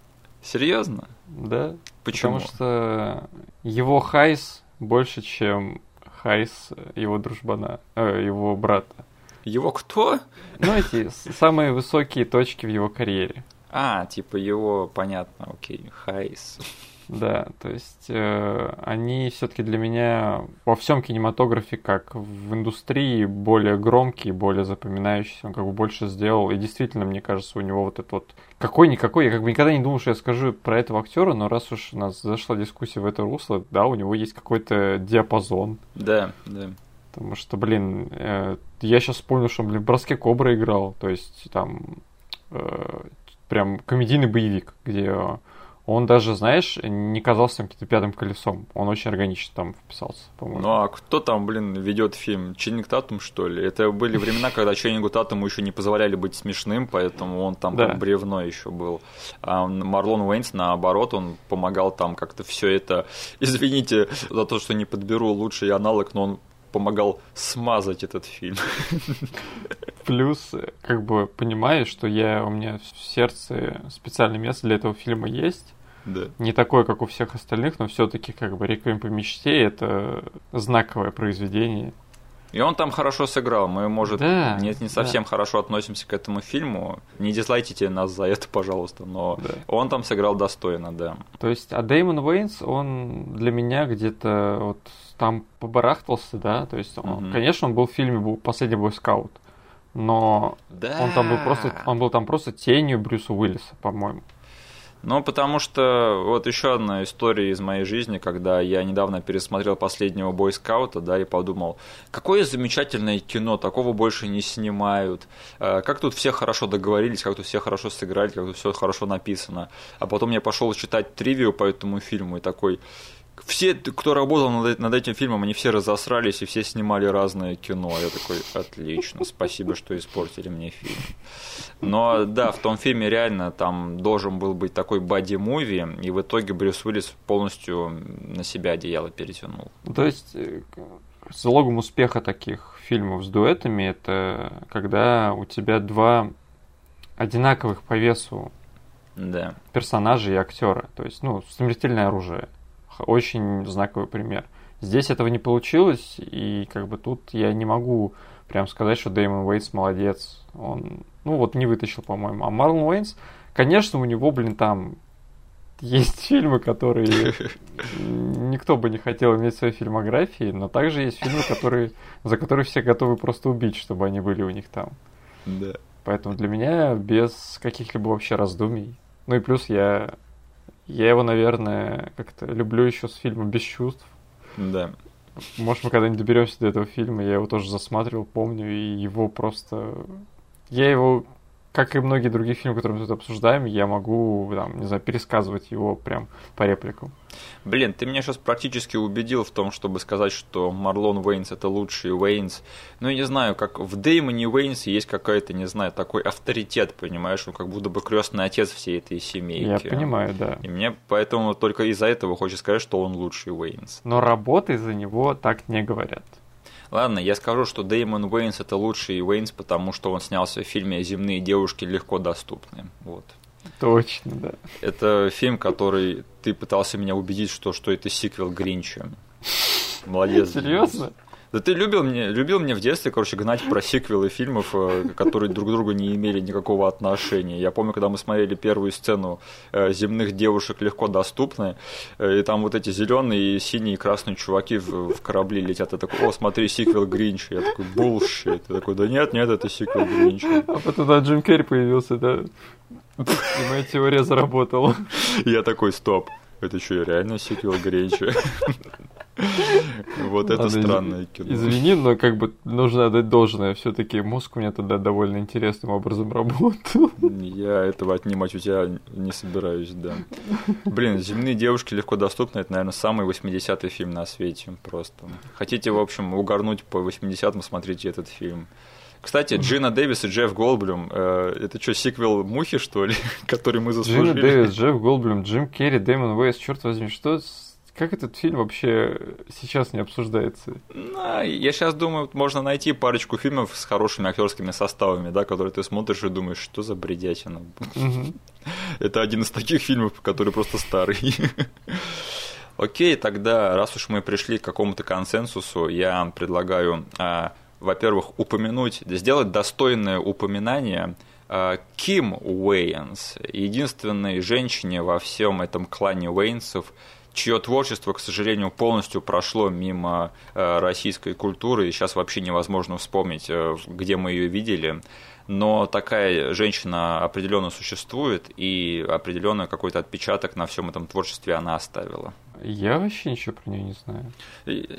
Speaker 1: Серьезно?
Speaker 2: Да.
Speaker 1: Почему?
Speaker 2: Потому что его highs больше, чем highs, его дружбана, э, его брата.
Speaker 1: Его кто?
Speaker 2: Ну, эти самые высокие точки в его карьере.
Speaker 1: А, типа его, понятно, окей, highs.
Speaker 2: Да, то есть э, они все-таки для меня во всем кинематографе, как в индустрии, более громкие, более запоминающиеся, он как бы больше сделал. И действительно, мне кажется, у него вот этот вот какой-никакой, я как бы никогда не думал, что я скажу про этого актера, но раз уж у нас зашла дискуссия в это русло, да, у него есть какой-то диапазон.
Speaker 1: Да, да.
Speaker 2: Потому что, блин, э, я сейчас понял, что он, блин, в «Броске Кобра» играл, то есть там э, прям комедийный боевик, где он даже, знаешь, не казался каким-то пятым колесом. Он очень органично там вписался, по-моему.
Speaker 1: Ну а кто там, блин, ведет фильм? Ченнинг Татум, что ли? Это были времена, когда Ченнингу Татуму еще не позволяли быть смешным, поэтому он там да. бревно еще был. А Марлон Уэйнс, наоборот, он помогал там как-то все это... Извините за то, что не подберу лучший аналог, но он помогал смазать этот фильм.
Speaker 2: Плюс, как бы понимаешь, что я у меня в сердце специальное место для этого фильма есть.
Speaker 1: Да.
Speaker 2: Не такое, как у всех остальных, но все-таки как бы Реквием по мечте это знаковое произведение.
Speaker 1: И он там хорошо сыграл. Мы, может, да, не, не совсем да. хорошо относимся к этому фильму. Не дизлайтите нас за это, пожалуйста, но да. он там сыграл достойно, да.
Speaker 2: То есть, а Дэймон Уэйнс, он для меня где-то вот там побарахтался, да, то есть, он, угу. конечно, он был в фильме «Последний бойскаут», но да. он там был просто, он был там просто тенью Брюса Уиллиса, по-моему.
Speaker 1: Ну, потому что вот еще одна история из моей жизни, когда я недавно пересмотрел последнего бойскаута, да, и подумал, какое замечательное кино, такого больше не снимают, э, как тут все хорошо договорились, как тут все хорошо сыграли, как тут все хорошо написано. А потом я пошел читать тривию по этому фильму и такой, все, кто работал над, над этим фильмом, они все разосрались и все снимали разное кино. Я такой, отлично, спасибо, что испортили мне фильм. Но да, в том фильме реально там должен был быть такой боди-муви, и в итоге Брюс Уиллис полностью на себя одеяло перетянул.
Speaker 2: То есть э, залогом успеха таких фильмов с дуэтами это когда у тебя два одинаковых по весу
Speaker 1: да.
Speaker 2: персонажа и актера. То есть, ну, смертельное оружие очень знаковый пример. Здесь этого не получилось, и как бы тут я не могу прям сказать, что Дэймон Уэйтс молодец. Он, ну вот, не вытащил, по-моему. А Марлон Уэйнс, конечно, у него, блин, там есть фильмы, которые никто бы не хотел иметь в своей фильмографии, но также есть фильмы, которые, за которые все готовы просто убить, чтобы они были у них там.
Speaker 1: Да.
Speaker 2: Поэтому для меня без каких-либо вообще раздумий. Ну и плюс я я его, наверное, как-то люблю еще с фильма «Без чувств».
Speaker 1: Да.
Speaker 2: Может, мы когда-нибудь доберемся до этого фильма, я его тоже засматривал, помню, и его просто... Я его как и многие другие фильмы, которые мы тут обсуждаем, я могу, там, не знаю, пересказывать его прям по репликам.
Speaker 1: Блин, ты меня сейчас практически убедил в том, чтобы сказать, что Марлон Уэйнс это лучший Уэйнс. Ну, я не знаю, как в Дэймоне Уэйнсе есть какой-то, не знаю, такой авторитет, понимаешь, ну, как будто бы крестный отец всей этой семейки.
Speaker 2: Я понимаю, да.
Speaker 1: И мне поэтому только из-за этого хочется сказать, что он лучший Уэйнс.
Speaker 2: Но работы за него так не говорят.
Speaker 1: Ладно, я скажу, что Дэймон Уэйнс это лучший Уэйнс, потому что он снялся в фильме «Земные девушки легко доступны». Вот.
Speaker 2: Точно, да.
Speaker 1: Это фильм, который ты пытался меня убедить, что, что это сиквел Гринча. Молодец.
Speaker 2: Серьезно?
Speaker 1: Да ты любил мне, любил мне в детстве, короче, гнать про сиквелы фильмов, э, которые друг к другу не имели никакого отношения. Я помню, когда мы смотрели первую сцену э, земных девушек легко доступны, э, и там вот эти зеленые, синие и красные чуваки в, в корабли летят. Я такой, о, смотри, сиквел Гринча. Я такой, булшит. Я такой, да нет, нет, это сиквел Гринча.
Speaker 2: А потом да, Джим Керри появился, да. И моя теория заработала.
Speaker 1: Я такой, стоп, это что, реально сиквел Гринча? Вот это странное кино.
Speaker 2: Извини, но как бы нужно отдать должное. Все-таки мозг у меня тогда довольно интересным образом работал.
Speaker 1: Я этого отнимать у тебя не собираюсь, да. Блин, «Земные девушки легко доступны» — это, наверное, самый 80-й фильм на свете просто. Хотите, в общем, угорнуть по 80-м, смотрите этот фильм. Кстати, Джина Дэвис и Джефф Голблюм, э, это что, сиквел Мухи, что ли, который мы заслужили?
Speaker 2: Джина Дэвис, Джефф Голблюм, Джим Керри, Дэймон Уэйс, черт возьми, что как этот фильм вообще сейчас не обсуждается?
Speaker 1: Ну, я сейчас думаю, можно найти парочку фильмов с хорошими актерскими составами, да, которые ты смотришь и думаешь, что за бредятина. Это один из таких фильмов, который просто старый. Окей, тогда, раз уж мы пришли к какому-то консенсусу, я предлагаю, а, во-первых, упомянуть, сделать достойное упоминание а, Ким Уэйнс, единственной женщине во всем этом клане Уэйнсов, чье творчество, к сожалению, полностью прошло мимо э, российской культуры, и сейчас вообще невозможно вспомнить, э, где мы ее видели. Но такая женщина определенно существует, и определенно какой-то отпечаток на всем этом творчестве она оставила.
Speaker 2: Я вообще ничего про нее не знаю.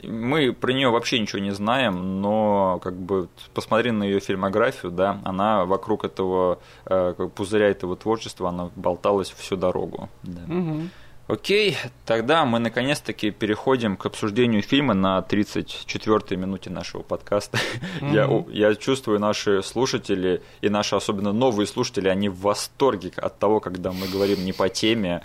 Speaker 1: Мы про нее вообще ничего не знаем, но как бы посмотри на ее фильмографию, да, она вокруг этого э, пузыря этого творчества, она болталась всю дорогу. Да.
Speaker 2: Угу.
Speaker 1: Окей, тогда мы наконец-таки переходим к обсуждению фильма на 34-й минуте нашего подкаста. Mm-hmm. Я, я чувствую, наши слушатели и наши особенно новые слушатели, они в восторге от того, когда мы говорим не по теме.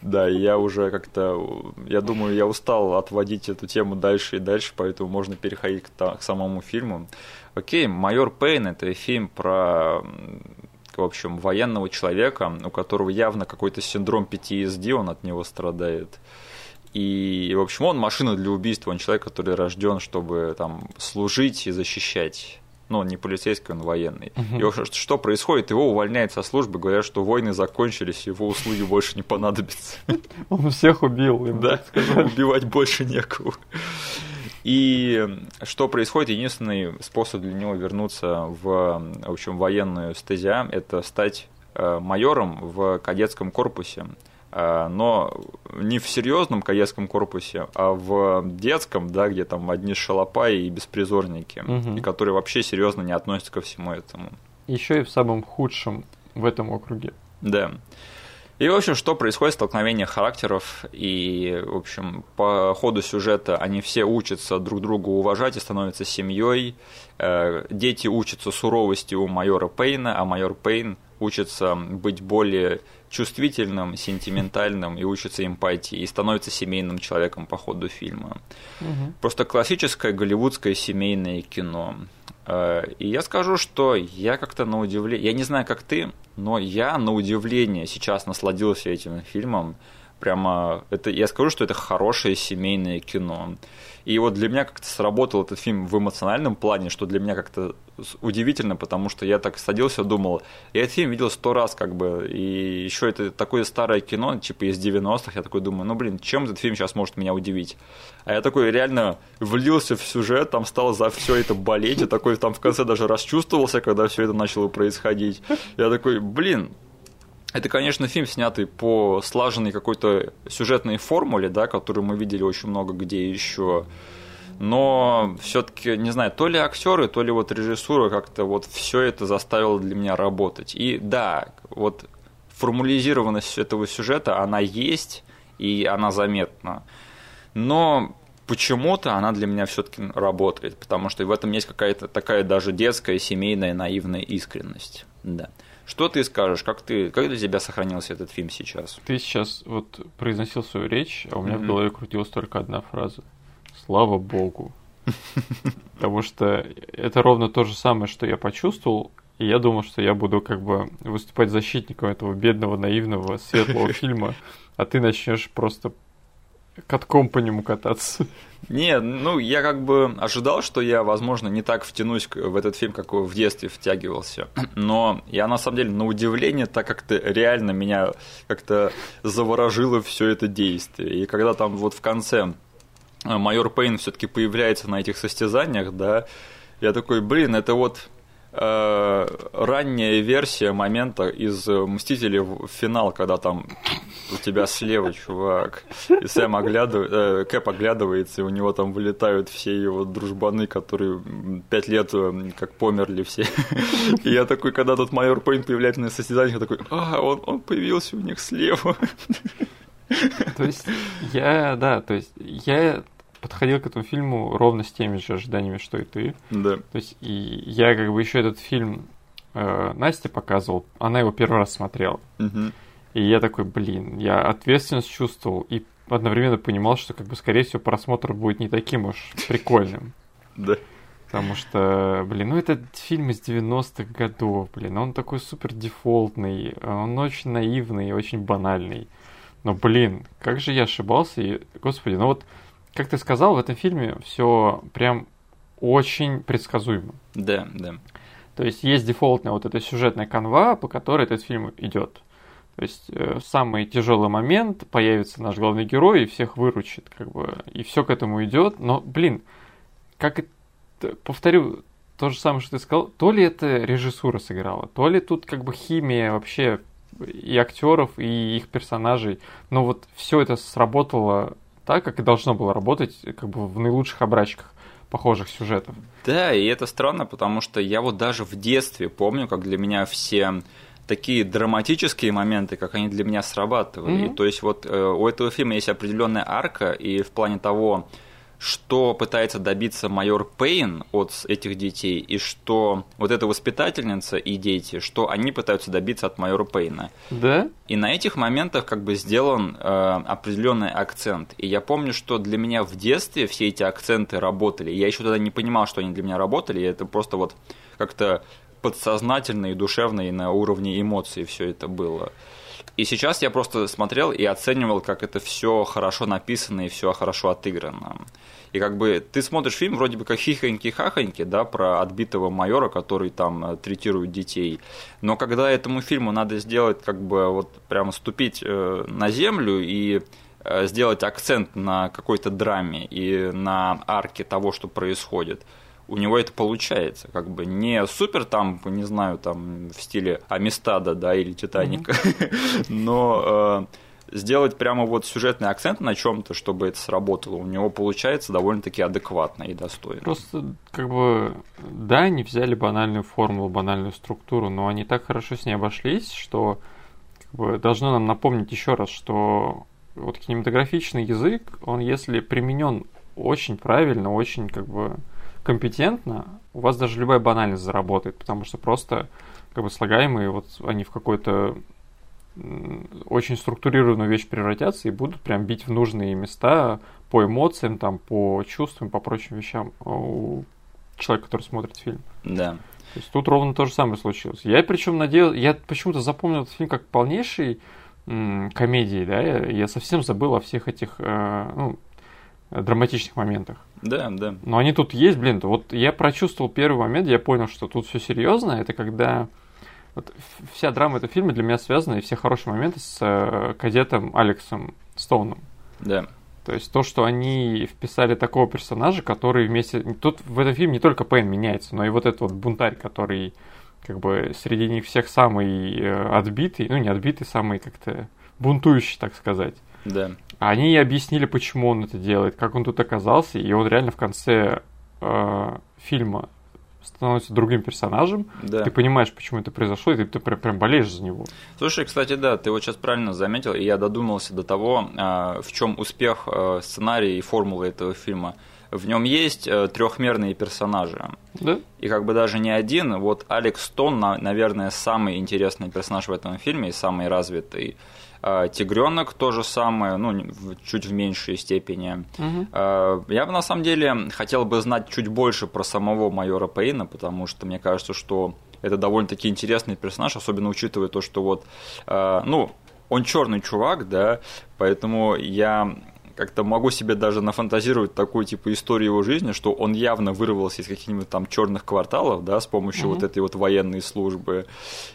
Speaker 1: Да, я уже как-то, я думаю, я устал отводить эту тему дальше и дальше, поэтому можно переходить к, к самому фильму. Окей, «Майор Пейн» — это фильм про в общем, военного человека, у которого явно какой-то синдром PTSD, он от него страдает. И, в общем, он машина для убийства, он человек, который рожден, чтобы там служить и защищать. Ну, он не полицейский, он военный. Uh-huh. И что, что происходит? Его увольняют со службы, говорят, что войны закончились, его услуги больше не понадобятся.
Speaker 2: Он всех убил.
Speaker 1: Да, убивать больше некого. И что происходит? Единственный способ для него вернуться в, в общем, военную стезя – это стать э, майором в кадетском корпусе э, но не в серьезном кадетском корпусе, а в детском, да, где там одни шалопаи и беспризорники, угу. и которые вообще серьезно не относятся ко всему этому.
Speaker 2: Еще и в самом худшем в этом округе.
Speaker 1: Да. И, в общем, что происходит? Столкновение характеров, и, в общем, по ходу сюжета они все учатся друг друга уважать и становятся семьей. Э, дети учатся суровости у майора Пейна, а майор Пейн учится быть более чувствительным, сентиментальным и учится эмпатии, и становится семейным человеком по ходу фильма. Угу. Просто классическое голливудское семейное кино. Э, и я скажу, что я как-то на удивление, я не знаю, как ты, но я на удивление сейчас насладился этим фильмом. Прямо это, я скажу, что это хорошее семейное кино. И вот для меня как-то сработал этот фильм в эмоциональном плане, что для меня как-то удивительно, потому что я так садился, думал, я этот фильм видел сто раз, как бы, и еще это такое старое кино, типа из 90-х, я такой думаю, ну, блин, чем этот фильм сейчас может меня удивить? А я такой реально влился в сюжет, там стал за все это болеть, я такой там в конце даже расчувствовался, когда все это начало происходить. Я такой, блин, это, конечно, фильм, снятый по слаженной какой-то сюжетной формуле, да, которую мы видели очень много где еще. Но все-таки, не знаю, то ли актеры, то ли вот режиссура как-то вот все это заставило для меня работать. И да, вот формулизированность этого сюжета, она есть, и она заметна. Но почему-то она для меня все-таки работает, потому что в этом есть какая-то такая даже детская, семейная, наивная искренность. Да. Что ты скажешь? Как ты, как для тебя сохранился этот фильм сейчас?
Speaker 2: Ты сейчас вот произносил свою речь, а у меня mm-hmm. в голове крутилась только одна фраза. Слава богу. Потому что это ровно то же самое, что я почувствовал, и я думал, что я буду как бы выступать защитником этого бедного, наивного, светлого фильма, а ты начнешь просто катком по нему кататься.
Speaker 1: Не, ну я как бы ожидал, что я, возможно, не так втянусь в этот фильм, как в детстве втягивался. Но я на самом деле на удивление, так как-то реально меня как-то заворожило все это действие. И когда там вот в конце э, майор Пейн все-таки появляется на этих состязаниях, да, я такой, блин, это вот э, ранняя версия момента из «Мстителей» в финал, когда там у тебя слева чувак, и Сэм оглядывает, э, Кэп оглядывается, и у него там вылетают все его дружбаны, которые пять лет э, как померли все. И я такой, когда тут майор Пейн появляется на состязаниях, я такой, а, он, он появился у них слева.
Speaker 2: То есть я, да, то есть я подходил к этому фильму ровно с теми же ожиданиями, что и ты.
Speaker 1: Да.
Speaker 2: То есть и я как бы еще этот фильм э, Насте показывал, она его первый раз смотрела.
Speaker 1: Угу.
Speaker 2: И я такой, блин, я ответственность чувствовал и одновременно понимал, что как бы скорее всего просмотр будет не таким уж прикольным.
Speaker 1: Да.
Speaker 2: Потому что, блин, ну этот фильм из 90-х годов, блин, он такой супер дефолтный, он очень наивный, очень банальный. Но, блин, как же я ошибался, и, господи, ну вот как ты сказал, в этом фильме все прям очень предсказуемо.
Speaker 1: Да, да.
Speaker 2: То есть есть дефолтная вот эта сюжетная канва, по которой этот фильм идет. То есть э, самый тяжелый момент появится наш главный герой и всех выручит, как бы, и все к этому идет. Но, блин, как это, повторю то же самое, что ты сказал, то ли это режиссура сыграла, то ли тут как бы химия вообще и актеров, и их персонажей. Но вот все это сработало так, как и должно было работать как бы в наилучших обрачках похожих сюжетов.
Speaker 1: Да, и это странно, потому что я вот даже в детстве помню, как для меня все такие драматические моменты, как они для меня срабатывали. Mm-hmm. То есть вот э, у этого фильма есть определенная арка, и в плане того, что пытается добиться майор Пейн от этих детей, и что вот эта воспитательница и дети, что они пытаются добиться от майора Пейна.
Speaker 2: Да?
Speaker 1: И на этих моментах как бы сделан э, определенный акцент. И я помню, что для меня в детстве все эти акценты работали. Я еще тогда не понимал, что они для меня работали. И это просто вот как-то подсознательно и душевно, и на уровне эмоций все это было. И сейчас я просто смотрел и оценивал, как это все хорошо написано и все хорошо отыграно. И как бы ты смотришь фильм вроде бы как хихоньки-хахоньки, да, про отбитого майора, который там э, третирует детей. Но когда этому фильму надо сделать, как бы вот прямо ступить э, на землю и э, сделать акцент на какой-то драме и на арке того, что происходит – у него это получается, как бы не супер там, не знаю, там в стиле Амистада, да, или Титаника, mm-hmm. но э, сделать прямо вот сюжетный акцент на чем-то, чтобы это сработало, у него получается довольно-таки адекватно и достойно.
Speaker 2: Просто, как бы, да, они взяли банальную формулу, банальную структуру, но они так хорошо с ней обошлись, что бы должно нам напомнить еще раз, что вот кинематографичный язык, он если применен очень правильно, очень как бы компетентно, у вас даже любая банальность заработает, потому что просто как бы слагаемые вот они в какой-то очень структурированную вещь превратятся и будут прям бить в нужные места по эмоциям, там, по чувствам, по прочим вещам у человека, который смотрит фильм.
Speaker 1: Да.
Speaker 2: То есть тут ровно то же самое случилось. Я причем надеялся, я почему-то запомнил этот фильм как полнейший м- комедии, да, я, я совсем забыл о всех этих э, ну, драматичных моментах.
Speaker 1: Да, да.
Speaker 2: Но они тут есть, блин. Вот я прочувствовал первый момент, я понял, что тут все серьезно. Это когда вот вся драма этого фильма для меня связана, и все хорошие моменты с э, кадетом Алексом Стоуном.
Speaker 1: Да.
Speaker 2: То есть то, что они вписали такого персонажа, который вместе... Тут в этом фильме не только Пейн меняется, но и вот этот вот бунтарь, который как бы среди них всех самый э, отбитый, ну не отбитый, самый как-то бунтующий, так сказать.
Speaker 1: Да.
Speaker 2: Они объяснили, почему он это делает, как он тут оказался, и он реально в конце э, фильма становится другим персонажем,
Speaker 1: Да.
Speaker 2: ты понимаешь, почему это произошло, и ты, ты прям, прям болеешь за него.
Speaker 1: Слушай, кстати, да, ты вот сейчас правильно заметил, и я додумался до того, а, в чем успех а, сценария и формулы этого фильма. В нем есть э, трехмерные персонажи.
Speaker 2: Да?
Speaker 1: И как бы даже не один. Вот Алекс Стон, на- наверное, самый интересный персонаж в этом фильме и самый развитый. А, Тигренок то же самое, ну, чуть в меньшей степени. Э, Я бы на самом деле хотел бы знать чуть больше про самого майора Пейна, потому что мне кажется, что это довольно-таки интересный персонаж, особенно учитывая то, что вот, э, ну, он черный чувак, да, поэтому я как-то могу себе даже нафантазировать такую типа историю его жизни, что он явно вырвался из каких-нибудь там черных кварталов, да, с помощью
Speaker 2: Мгм.
Speaker 1: вот этой вот военной службы,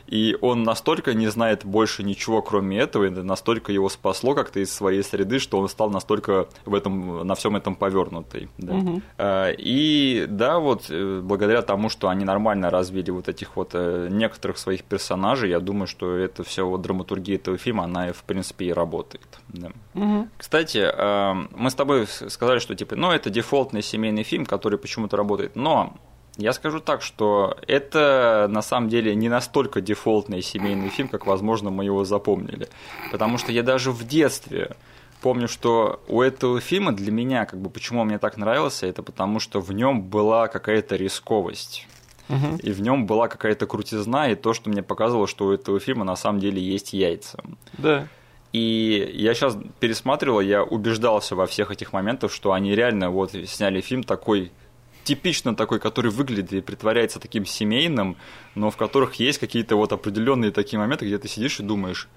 Speaker 1: и он настолько не знает больше ничего, кроме этого, и настолько его спасло как-то из своей среды, что он стал настолько в этом, на всем этом повернутый. Да. Э, И да, вот э, благодаря тому, что они нормально развили вот этих вот э, некоторых своих персонажей, я думаю, что это все вот драматургия этого фильма, она в принципе и работает. Да.
Speaker 2: Мгм.
Speaker 1: Кстати, э, мы с тобой сказали, что типа, ну это дефолтный семейный фильм, который почему-то работает, но я скажу так, что это на самом деле не настолько дефолтный семейный фильм, как, возможно, мы его запомнили. Потому что я даже в детстве помню, что у этого фильма для меня, как бы почему он мне так нравился, это потому что в нем была какая-то рисковость.
Speaker 2: Мгм.
Speaker 1: И в нем была какая-то крутизна, и то, что мне показывало, что у этого фильма на самом деле есть яйца.
Speaker 2: Да.
Speaker 1: И я сейчас пересматривал, я убеждался во всех этих моментах, что они реально вот сняли фильм такой типично такой, который выглядит и притворяется таким семейным, но в которых есть какие-то вот определенные такие моменты, где ты сидишь и думаешь,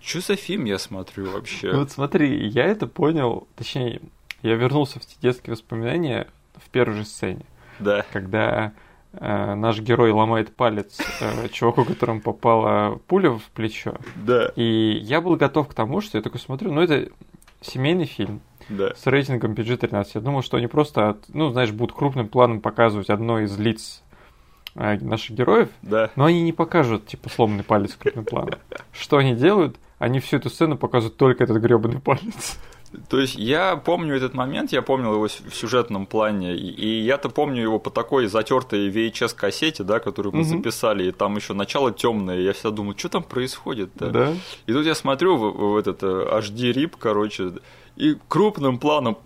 Speaker 1: что за фильм я смотрю вообще?
Speaker 2: Вот смотри, я это понял, точнее, я вернулся в те детские воспоминания в первой же сцене,
Speaker 1: Да,
Speaker 2: когда наш герой ломает палец э, чуваку, которому попала пуля в плечо.
Speaker 1: да,
Speaker 2: И я был готов к тому, что я такой смотрю, ну это семейный фильм
Speaker 1: да.
Speaker 2: с рейтингом PG-13. Я думал, что они просто, от- ну знаешь, будут крупным планом показывать одно из лиц э, наших героев,
Speaker 1: Да.
Speaker 2: но они не покажут, типа, сломанный палец крупным планом. Что они делают? Они всю эту сцену показывают только этот гребаный палец.
Speaker 1: То есть я помню этот момент, я помнил его в сюжетном плане, и, я-то помню его по такой затертой VHS-кассете, да, которую мы
Speaker 2: Мгм.
Speaker 1: записали, и там еще начало темное, я всегда думал, что там происходит-то?
Speaker 2: Да?
Speaker 1: И тут я смотрю в, в этот э, HD RIP, короче, и крупным планом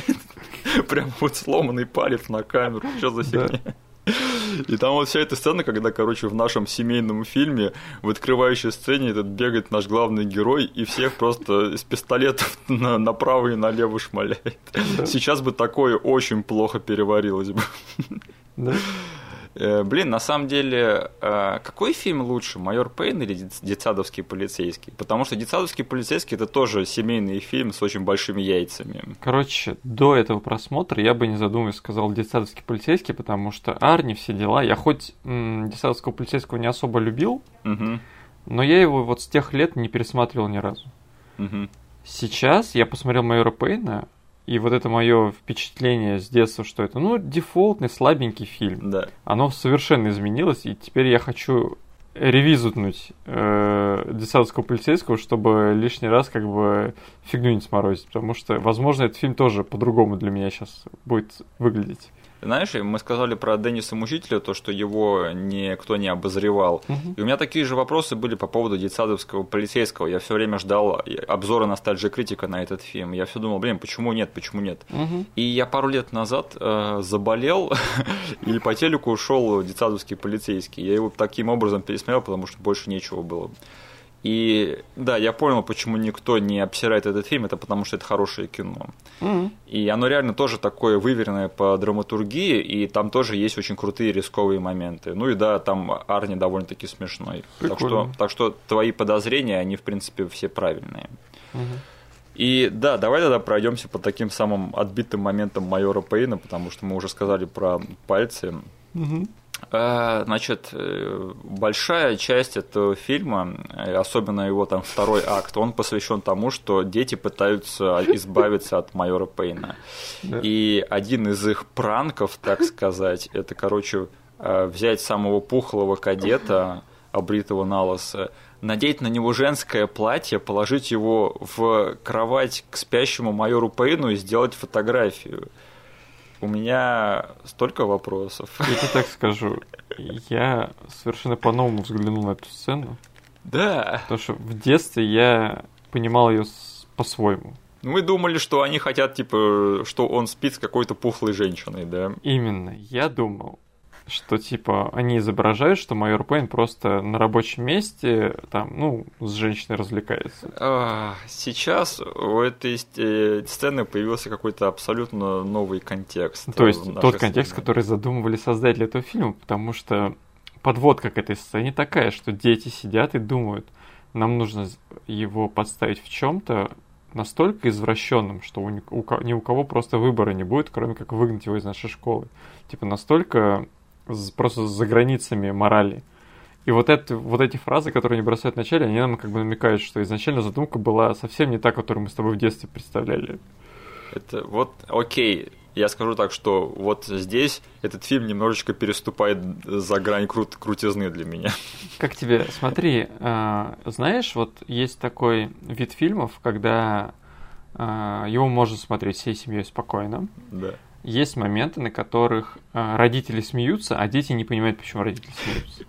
Speaker 1: прям вот сломанный палец на камеру, что за
Speaker 2: Да.
Speaker 1: И там вот вся эта сцена, когда, короче, в нашем семейном фильме в открывающей сцене этот бегает наш главный герой и всех просто из пистолетов на- направо и налево шмаляет.
Speaker 2: Да.
Speaker 1: Сейчас бы такое очень плохо переварилось бы.
Speaker 2: Да?
Speaker 1: Э, Блин, на самом деле, э, какой фильм лучше, «Майор Пейн» или «Дет- «Детсадовский полицейский»? Потому что «Детсадовский полицейский» — это тоже семейный фильм с очень большими яйцами.
Speaker 2: Короче, до этого просмотра я бы не задумываясь сказал детсадовский полицейский, потому что Арни, все дела. Я хоть м, детсадовского полицейского не особо любил,
Speaker 1: Мгм,
Speaker 2: но я его вот с тех лет не пересматривал ни разу.
Speaker 1: мгм.
Speaker 2: Сейчас я посмотрел Майора Пейна, и вот это мое впечатление с детства, что это, ну, дефолтный, слабенький фильм.
Speaker 1: Да.
Speaker 2: Оно совершенно изменилось, и теперь я хочу ревизутнуть э, детсадовского полицейского, чтобы лишний раз как бы фигню не сморозить, потому что, возможно, этот фильм тоже по-другому для меня сейчас будет выглядеть.
Speaker 1: Знаешь, мы сказали про Денниса Мучителя, то, что его никто не обозревал. Угу. И у меня такие же вопросы были по поводу детсадовского полицейского. Я все время ждал обзора ностальжи критика на этот фильм. Я все думал, блин, почему нет, почему нет. Угу. И я пару лет назад э, заболел, и по телеку ушел детсадовский полицейский. Я его таким образом пересмотрел, потому что больше нечего было. И да, я понял, почему никто не обсирает этот фильм, это потому что это хорошее кино. Mm-hmm. И оно реально тоже такое выверенное по драматургии, и там тоже есть очень крутые рисковые моменты. Ну и да, там Арни довольно-таки смешной. Так что, так что твои подозрения, они в принципе все правильные. Mm-hmm. И да, давай тогда пройдемся по таким самым отбитым моментам майора Пейна, потому что мы уже сказали про пальцы. Угу. Э, значит, э, большая часть этого фильма, э, особенно его там второй акт, он посвящен тому, что дети пытаются избавиться от майора Пейна. И один из их пранков, так сказать, это, короче, взять самого пухлого кадета, обритого на лысо, надеть на него женское платье, положить его в кровать к спящему майору Пейну и сделать фотографию. У меня столько вопросов.
Speaker 2: Я тебе так скажу. Я совершенно по-новому взглянул на эту сцену.
Speaker 1: Да.
Speaker 2: Потому что в детстве я понимал ее по-своему.
Speaker 1: Мы думали, что они хотят, типа, что он спит с какой-то пухлой женщиной, да?
Speaker 2: Именно. Я думал, что типа они изображают, что майор Пейн просто на рабочем месте там, ну, с женщиной развлекается.
Speaker 1: А, сейчас у этой э, сцены появился какой-то абсолютно новый контекст.
Speaker 2: То есть тот контекст, сцены. который задумывали создатели этого фильма, потому что подводка к этой сцене такая, что дети сидят и думают, нам нужно его подставить в чем-то настолько извращенным, что у, у, ни у кого просто выбора не будет, кроме как выгнать его из нашей школы. Типа настолько просто за границами морали. И вот, это, вот эти фразы, которые они бросают в начале, они нам как бы намекают, что изначально задумка была совсем не та, которую мы с тобой в детстве представляли.
Speaker 1: Это вот, окей, я скажу так, что вот здесь этот фильм немножечко переступает за грань крут крутизны для меня.
Speaker 2: Как тебе? Смотри, э, знаешь, вот есть такой вид фильмов, когда э, его можно смотреть всей семьей спокойно.
Speaker 1: Да
Speaker 2: есть моменты, на которых э, родители смеются, а дети не понимают, почему родители смеются.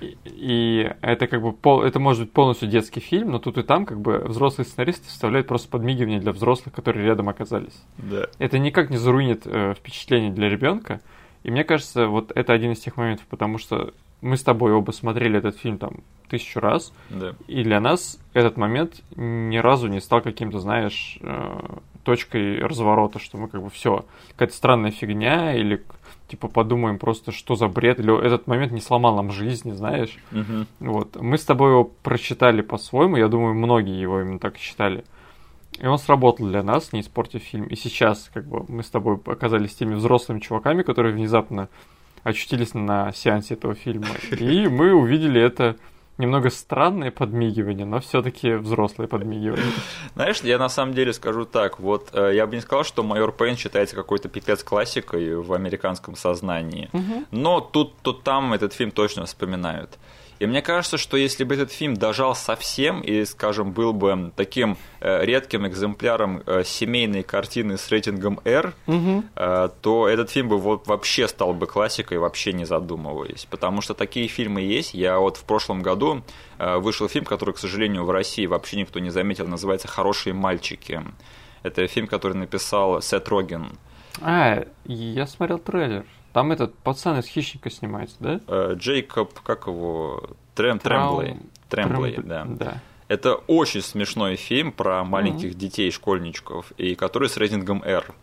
Speaker 2: И, и это как бы пол, это может быть полностью детский фильм, но тут и там как бы взрослые сценаристы вставляют просто подмигивание для взрослых, которые рядом оказались.
Speaker 1: Да.
Speaker 2: Это никак не заруинит э, впечатление для ребенка. И мне кажется, вот это один из тех моментов, потому что мы с тобой оба смотрели этот фильм там тысячу раз,
Speaker 1: да.
Speaker 2: и для нас этот момент ни разу не стал каким-то, знаешь, э, точкой разворота, что мы как бы все, какая-то странная фигня, или типа подумаем просто, что за бред, или этот момент не сломал нам жизнь, знаешь.
Speaker 1: Угу.
Speaker 2: Вот. Мы с тобой его прочитали по-своему, я думаю, многие его именно так считали. И он сработал для нас, не испортив фильм. И сейчас, как бы, мы с тобой оказались теми взрослыми чуваками, которые внезапно очутились на сеансе этого фильма. И мы увидели это немного странное подмигивание, но все-таки взрослое подмигивание.
Speaker 1: Знаешь, я на самом деле скажу так, вот э, я бы не сказал, что майор Пейн считается какой-то пипец классикой в американском сознании,
Speaker 2: угу.
Speaker 1: но тут, тут там этот фильм точно вспоминают. И мне кажется, что если бы этот фильм дожал совсем и, скажем, был бы таким э, редким экземпляром э, семейной картины с рейтингом R,
Speaker 2: угу.
Speaker 1: то этот фильм бы вот вообще стал бы классикой, вообще не задумываясь. Потому что такие фильмы есть. Я вот в прошлом году вышел фильм, который, к сожалению, в России вообще никто не заметил, называется «Хорошие мальчики». Это фильм, который написал Сет Роген.
Speaker 2: А, я смотрел трейлер. Там этот пацан из хищника снимается, да?
Speaker 1: Э, Джейкоб, как его? Трем, Тремблей. Тремблей,
Speaker 2: Трембл...
Speaker 1: да.
Speaker 2: да.
Speaker 1: Это очень смешной фильм про маленьких mm-hmm. детей, школьничков, и который с рейтингом R.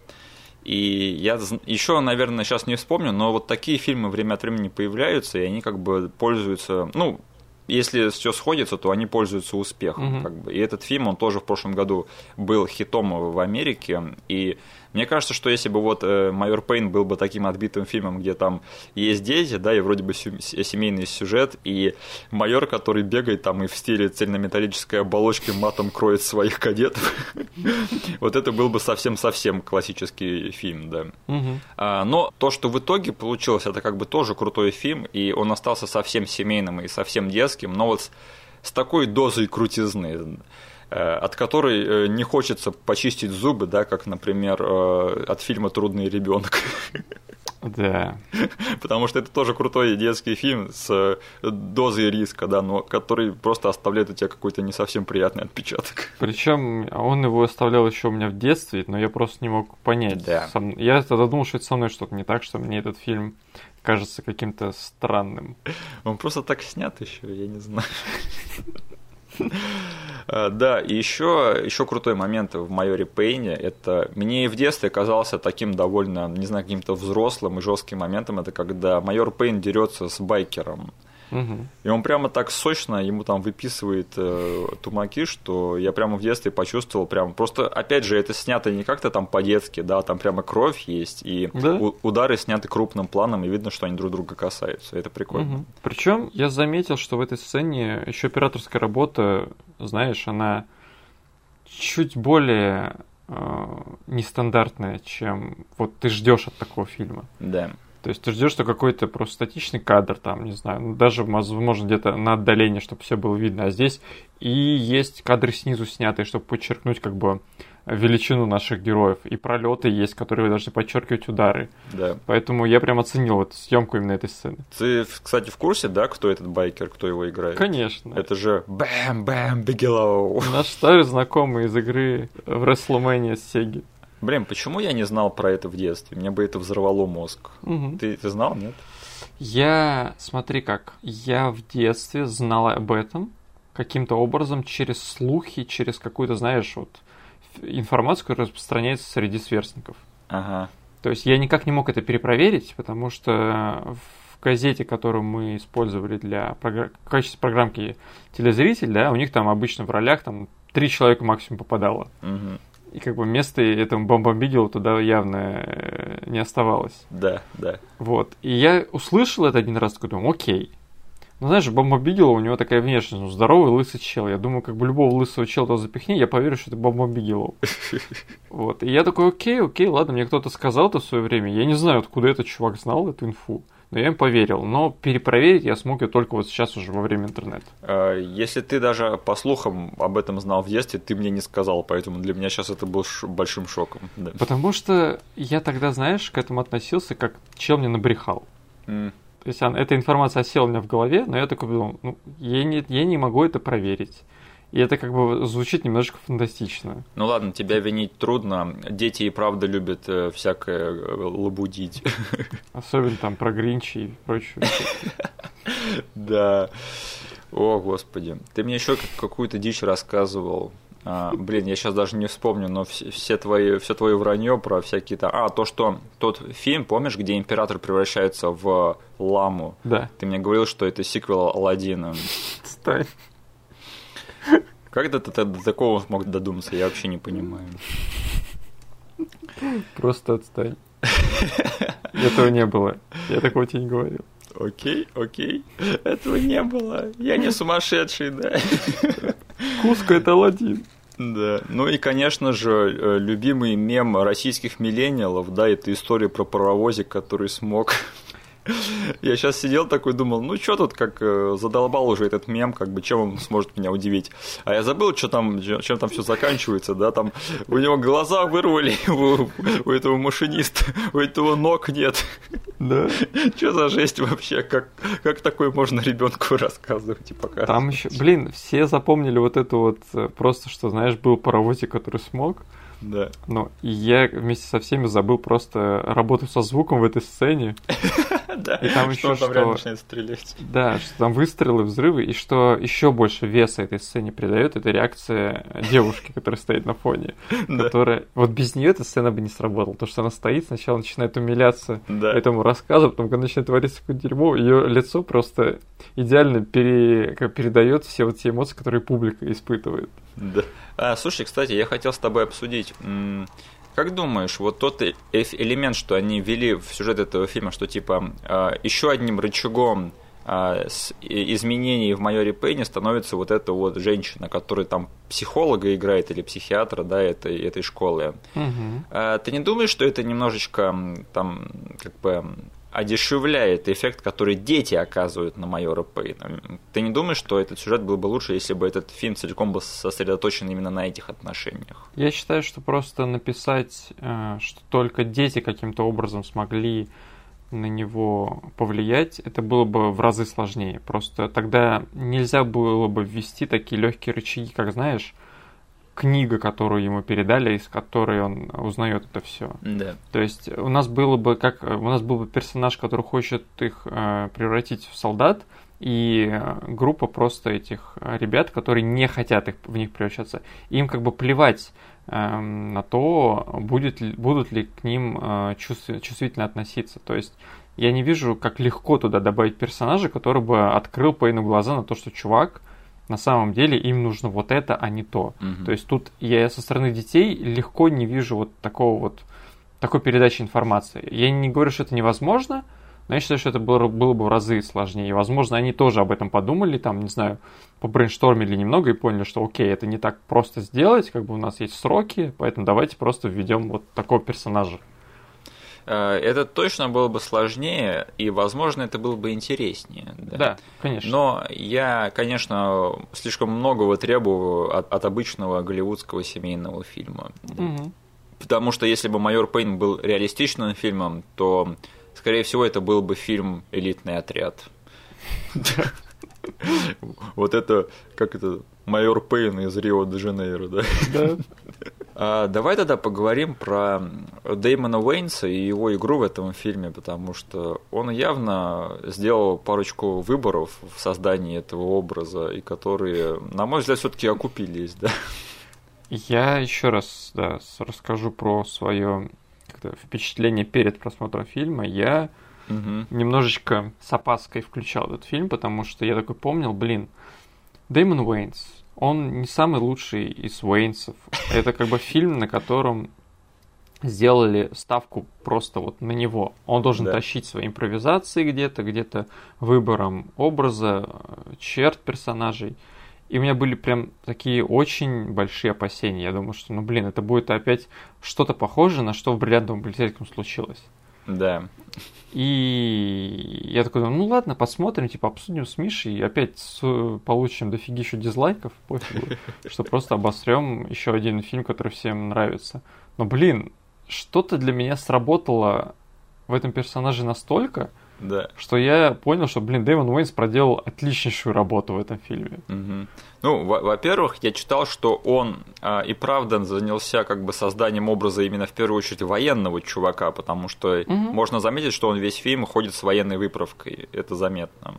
Speaker 1: И я еще, наверное, сейчас не вспомню, но вот такие фильмы время от времени появляются, и они как бы пользуются, ну, если все сходится, то они пользуются успехом.
Speaker 2: Угу.
Speaker 1: Как бы. И этот фильм, он тоже в прошлом году был хитом в Америке. И мне кажется, что если бы вот э, «Майор Пейн» был бы таким отбитым фильмом, где там есть дети, да, и вроде бы семейный сюжет, и майор, который бегает там и в стиле цельнометаллической оболочки матом кроет своих кадетов, вот это был бы совсем-совсем классический фильм, да. А, но то, что в итоге получилось, это как бы тоже крутой фильм, и он остался совсем семейным и совсем детским, но вот с такой дозой крутизны. Э, от которой э, не хочется почистить зубы, да, как, например, э, от фильма «Трудный ребенок».
Speaker 2: Да.
Speaker 1: Потому что это тоже крутой детский фильм с дозой риска, да, но который просто оставляет у тебя какой-то не совсем приятный отпечаток.
Speaker 2: Причем он его оставлял еще у меня в детстве, но я просто не мог понять.
Speaker 1: Да.
Speaker 2: Сам... Я тогда думал, что это со мной что-то не так, что мне этот фильм кажется каким-то странным.
Speaker 1: Он просто так снят еще, я не знаю. А, да, и еще, еще крутой момент в майоре Пейне, это мне и в детстве казался таким довольно, не знаю, каким-то взрослым и жестким моментом, это когда майор Пейн дерется с байкером.
Speaker 2: Угу.
Speaker 1: И он прямо так сочно ему там выписывает э, тумаки, что я прямо в детстве почувствовал прям. Просто, опять же, это снято не как-то там по-детски, да, там прямо кровь есть, и
Speaker 2: Да?
Speaker 1: у- удары сняты крупным планом, и видно, что они друг друга касаются. Это прикольно.
Speaker 2: Причем я заметил, что в этой сцене еще операторская работа, знаешь, она чуть более э, нестандартная, чем вот ты ждешь от такого фильма.
Speaker 1: Да.
Speaker 2: То есть ты ждешь, что какой-то просто статичный кадр, там, не знаю, ну, даже, возможно, где-то на отдалении, чтобы все было видно. А здесь и есть кадры снизу снятые, чтобы подчеркнуть как бы величину наших героев. И пролеты есть, которые должны подчеркивать удары.
Speaker 1: Да.
Speaker 2: Поэтому я прям оценил эту съемку именно этой сцены.
Speaker 1: Ты, кстати, в курсе, да, кто этот байкер, кто его играет?
Speaker 2: Конечно.
Speaker 1: Это же Бэм Бэм Бигелоу.
Speaker 2: Наш старый знакомый из игры в WrestleMania с Сеги.
Speaker 1: Блин, почему я не знал про это в детстве? Мне бы это взорвало мозг.
Speaker 2: Мгм.
Speaker 1: Ты, ты знал, нет?
Speaker 2: Я, смотри как, я в детстве знал об этом каким-то образом через слухи, через какую-то, знаешь, вот информацию, которая распространяется среди сверстников.
Speaker 1: Ага.
Speaker 2: То есть я никак не мог это перепроверить, потому что в газете, которую мы использовали для програ- в качестве программки телезритель, да, у них там обычно в ролях там три человека максимум попадало.
Speaker 1: Мгм.
Speaker 2: И как бы места этому бомбомбигелу туда явно э, не оставалось.
Speaker 1: Да, да.
Speaker 2: Вот. И я услышал это один раз, такой думаю, окей. Ну, знаешь, Бомба Бигела, у него такая внешность, ну, здоровый лысый чел. Я думаю, как бы любого лысого чела туда запихни, я поверю, что это Бомба Бигелоу. Вот. И я такой, окей, окей, ладно, мне кто-то сказал это в свое время. Я не знаю, откуда этот чувак знал эту инфу. Но я им поверил. Но перепроверить я смог ее только вот сейчас уже во время интернета.
Speaker 1: А, Если ты даже по слухам об этом знал в детстве, ты мне не сказал, поэтому для меня сейчас это был большим шоком. Да.
Speaker 2: Потому что я тогда, знаешь, к этому относился, как чел мне набрехал.
Speaker 1: М,
Speaker 2: То есть эта информация осела у меня в голове, но я такой думал, ну, я не, я не могу это проверить. И это как бы звучит немножко фантастично.
Speaker 1: Ну ладно, тебя винить трудно. Дети и правда любят э, всякое э, лабудить.
Speaker 2: Особенно там про Гринчи и прочее.
Speaker 1: Да. О, господи. Ты мне еще какую-то дичь рассказывал. А, блин, я сейчас даже не вспомню, но все, все твои, все твое вранье про всякие то А, то, что тот фильм, помнишь, где император превращается в ламу?
Speaker 2: Да.
Speaker 1: Ты мне говорил, что это сиквел Алладина.
Speaker 2: Отстань.
Speaker 1: Как ты до такого смог додуматься, я вообще не понимаю.
Speaker 2: Просто отстань. Этого не было. Я такого тебе не говорил.
Speaker 1: Окей, окей. Этого не было. Я не сумасшедший, да.
Speaker 2: Куско это Аладдин.
Speaker 1: Да. Ну и, конечно же, э, любимый мем российских миллениалов, да, это история про паровозик, который смог. Я сейчас сидел такой, думал, ну что тут, как э, задолбал уже этот мем, как бы, чем он сможет меня удивить. А я забыл, что там, чем там все заканчивается, да, там у него глаза вырвали у, у этого машиниста, у этого ног нет.
Speaker 2: Да.
Speaker 1: Что за жесть вообще? Как, как такое можно ребенку рассказывать и показывать?
Speaker 2: Там еще, блин, все запомнили вот это вот э, просто, что, знаешь, был паровозик, который смог.
Speaker 1: Да.
Speaker 2: Ну, и я вместе со всеми забыл просто работать со звуком в этой сцене.
Speaker 1: Да,
Speaker 2: И там
Speaker 1: что
Speaker 2: еще
Speaker 1: он там
Speaker 2: что-
Speaker 1: начинает стрелять.
Speaker 2: Да, что там выстрелы, взрывы, и что еще больше веса этой сцене придает, это реакция девушки, которая стоит на фоне. Которая. Вот без нее эта сцена бы не сработала. То, что она стоит, сначала начинает умиляться этому рассказу, потом, когда начинает твориться какое-то дерьмо, ее лицо просто идеально пере... передает все вот те эмоции, которые публика испытывает.
Speaker 1: Да. А, слушай, кстати, я хотел с тобой обсудить. Как думаешь, вот тот элемент, что они ввели в сюжет этого фильма, что типа еще одним рычагом а, изменений в майоре Пейне становится вот эта вот женщина, которая там психолога играет или психиатра, да, этой, этой школы. А, Ты не думаешь, что это немножечко там как бы одешевляет эффект, который дети оказывают на майора Пейна. Ты не думаешь, что этот сюжет был бы лучше, если бы этот фильм целиком был сосредоточен именно на этих отношениях?
Speaker 2: Я считаю, что просто написать, э, что только дети каким-то образом смогли на него повлиять, это было бы в разы сложнее. Просто тогда нельзя было бы ввести такие легкие рычаги, как знаешь, книга, которую ему передали, из которой он узнает это все.
Speaker 1: Да.
Speaker 2: То есть у нас было бы как у нас был бы персонаж, который хочет их э, превратить в солдат, и группа просто этих э, ребят, которые не хотят их в них превращаться. Им как бы плевать э, на то, будет будут ли к ним э, чувств, чувствительно относиться. То есть я не вижу, как легко туда добавить персонажа, который бы открыл Пейну глаза на то, что чувак на самом деле им нужно вот это, а не то.
Speaker 1: Мгм.
Speaker 2: То есть тут я со стороны детей легко не вижу вот такого вот такой передачи информации. Я не говорю, что это невозможно, но я считаю, что это было, было бы в разы сложнее. Возможно, они тоже об этом подумали, там, не знаю, побрейнштормили немного и поняли, что окей, это не так просто сделать, как бы у нас есть сроки, поэтому давайте просто введем вот такого персонажа.
Speaker 1: Э, Это точно было бы сложнее, и, возможно, это было бы интереснее.
Speaker 2: Да, конечно.
Speaker 1: Но я, конечно, слишком многого требую от, от обычного голливудского семейного фильма.
Speaker 2: Мгм.
Speaker 1: Потому что если бы майор Пейн был реалистичным фильмом, то, скорее всего, это был бы фильм Элитный отряд. Вот это, как это, майор Пейн из Рио-де-Жанейро, да?
Speaker 2: Да.
Speaker 1: А, давай тогда поговорим про Дэймона Уэйнса и его игру в этом фильме, потому что он явно сделал парочку выборов в создании этого образа, и которые, на мой взгляд, все-таки окупились, да.
Speaker 2: Я еще раз да, расскажу про свое впечатление перед просмотром фильма. Я
Speaker 1: Мгм.
Speaker 2: немножечко с опаской включал этот фильм, потому что я такой помнил, блин, Дэймон Уэйнс, он не самый лучший из Уэйнсов. Это как бы фильм, на котором сделали ставку просто вот на него. Он должен
Speaker 1: Да.
Speaker 2: тащить свои импровизации где-то, где-то выбором образа, черт персонажей. И у меня были прям такие очень большие опасения. Я думаю, что, ну блин, это будет опять что-то похожее на что в бриллиантовом полицейском случилось.
Speaker 1: Да.
Speaker 2: И я такой ну ладно, посмотрим, типа обсудим с Мишей, и опять с- получим дофигищу дизлайков, пофигу, что просто обосрем еще один фильм, который всем нравится. Но, блин, что-то для меня сработало в этом персонаже настолько,
Speaker 1: Да.
Speaker 2: что я понял, что, блин, Дэймон Уэйнс проделал отличнейшую работу в этом фильме.
Speaker 1: Мгм. Ну, во- во-первых, я читал, что он а, и правда занялся как бы созданием образа именно в первую очередь военного чувака, потому что
Speaker 2: Мгм.
Speaker 1: можно заметить, что он весь фильм ходит с военной выправкой. Это заметно.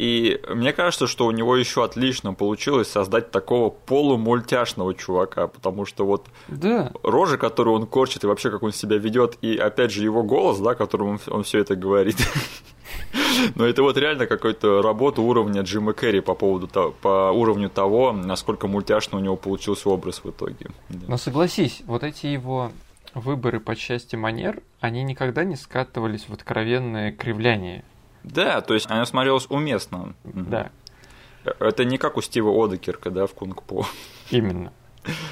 Speaker 1: И мне кажется, что у него еще отлично получилось создать такого полумультяшного чувака, потому что вот
Speaker 2: Да,
Speaker 1: рожи, которую он корчит, и вообще как он себя ведет, и опять же его голос, да, которым он, он все это говорит. Но это вот реально какая-то работа уровня Джима Керри по поводу того, по уровню того, насколько мультяшно у него получился образ в итоге.
Speaker 2: Но согласись, вот эти его выборы по части манер, они никогда не скатывались в откровенное кривляние.
Speaker 1: Да, то есть оно смотрелось уместно.
Speaker 2: Да,
Speaker 1: Это не как у Стива Одекерка, да, в Кунг-По.
Speaker 2: именно.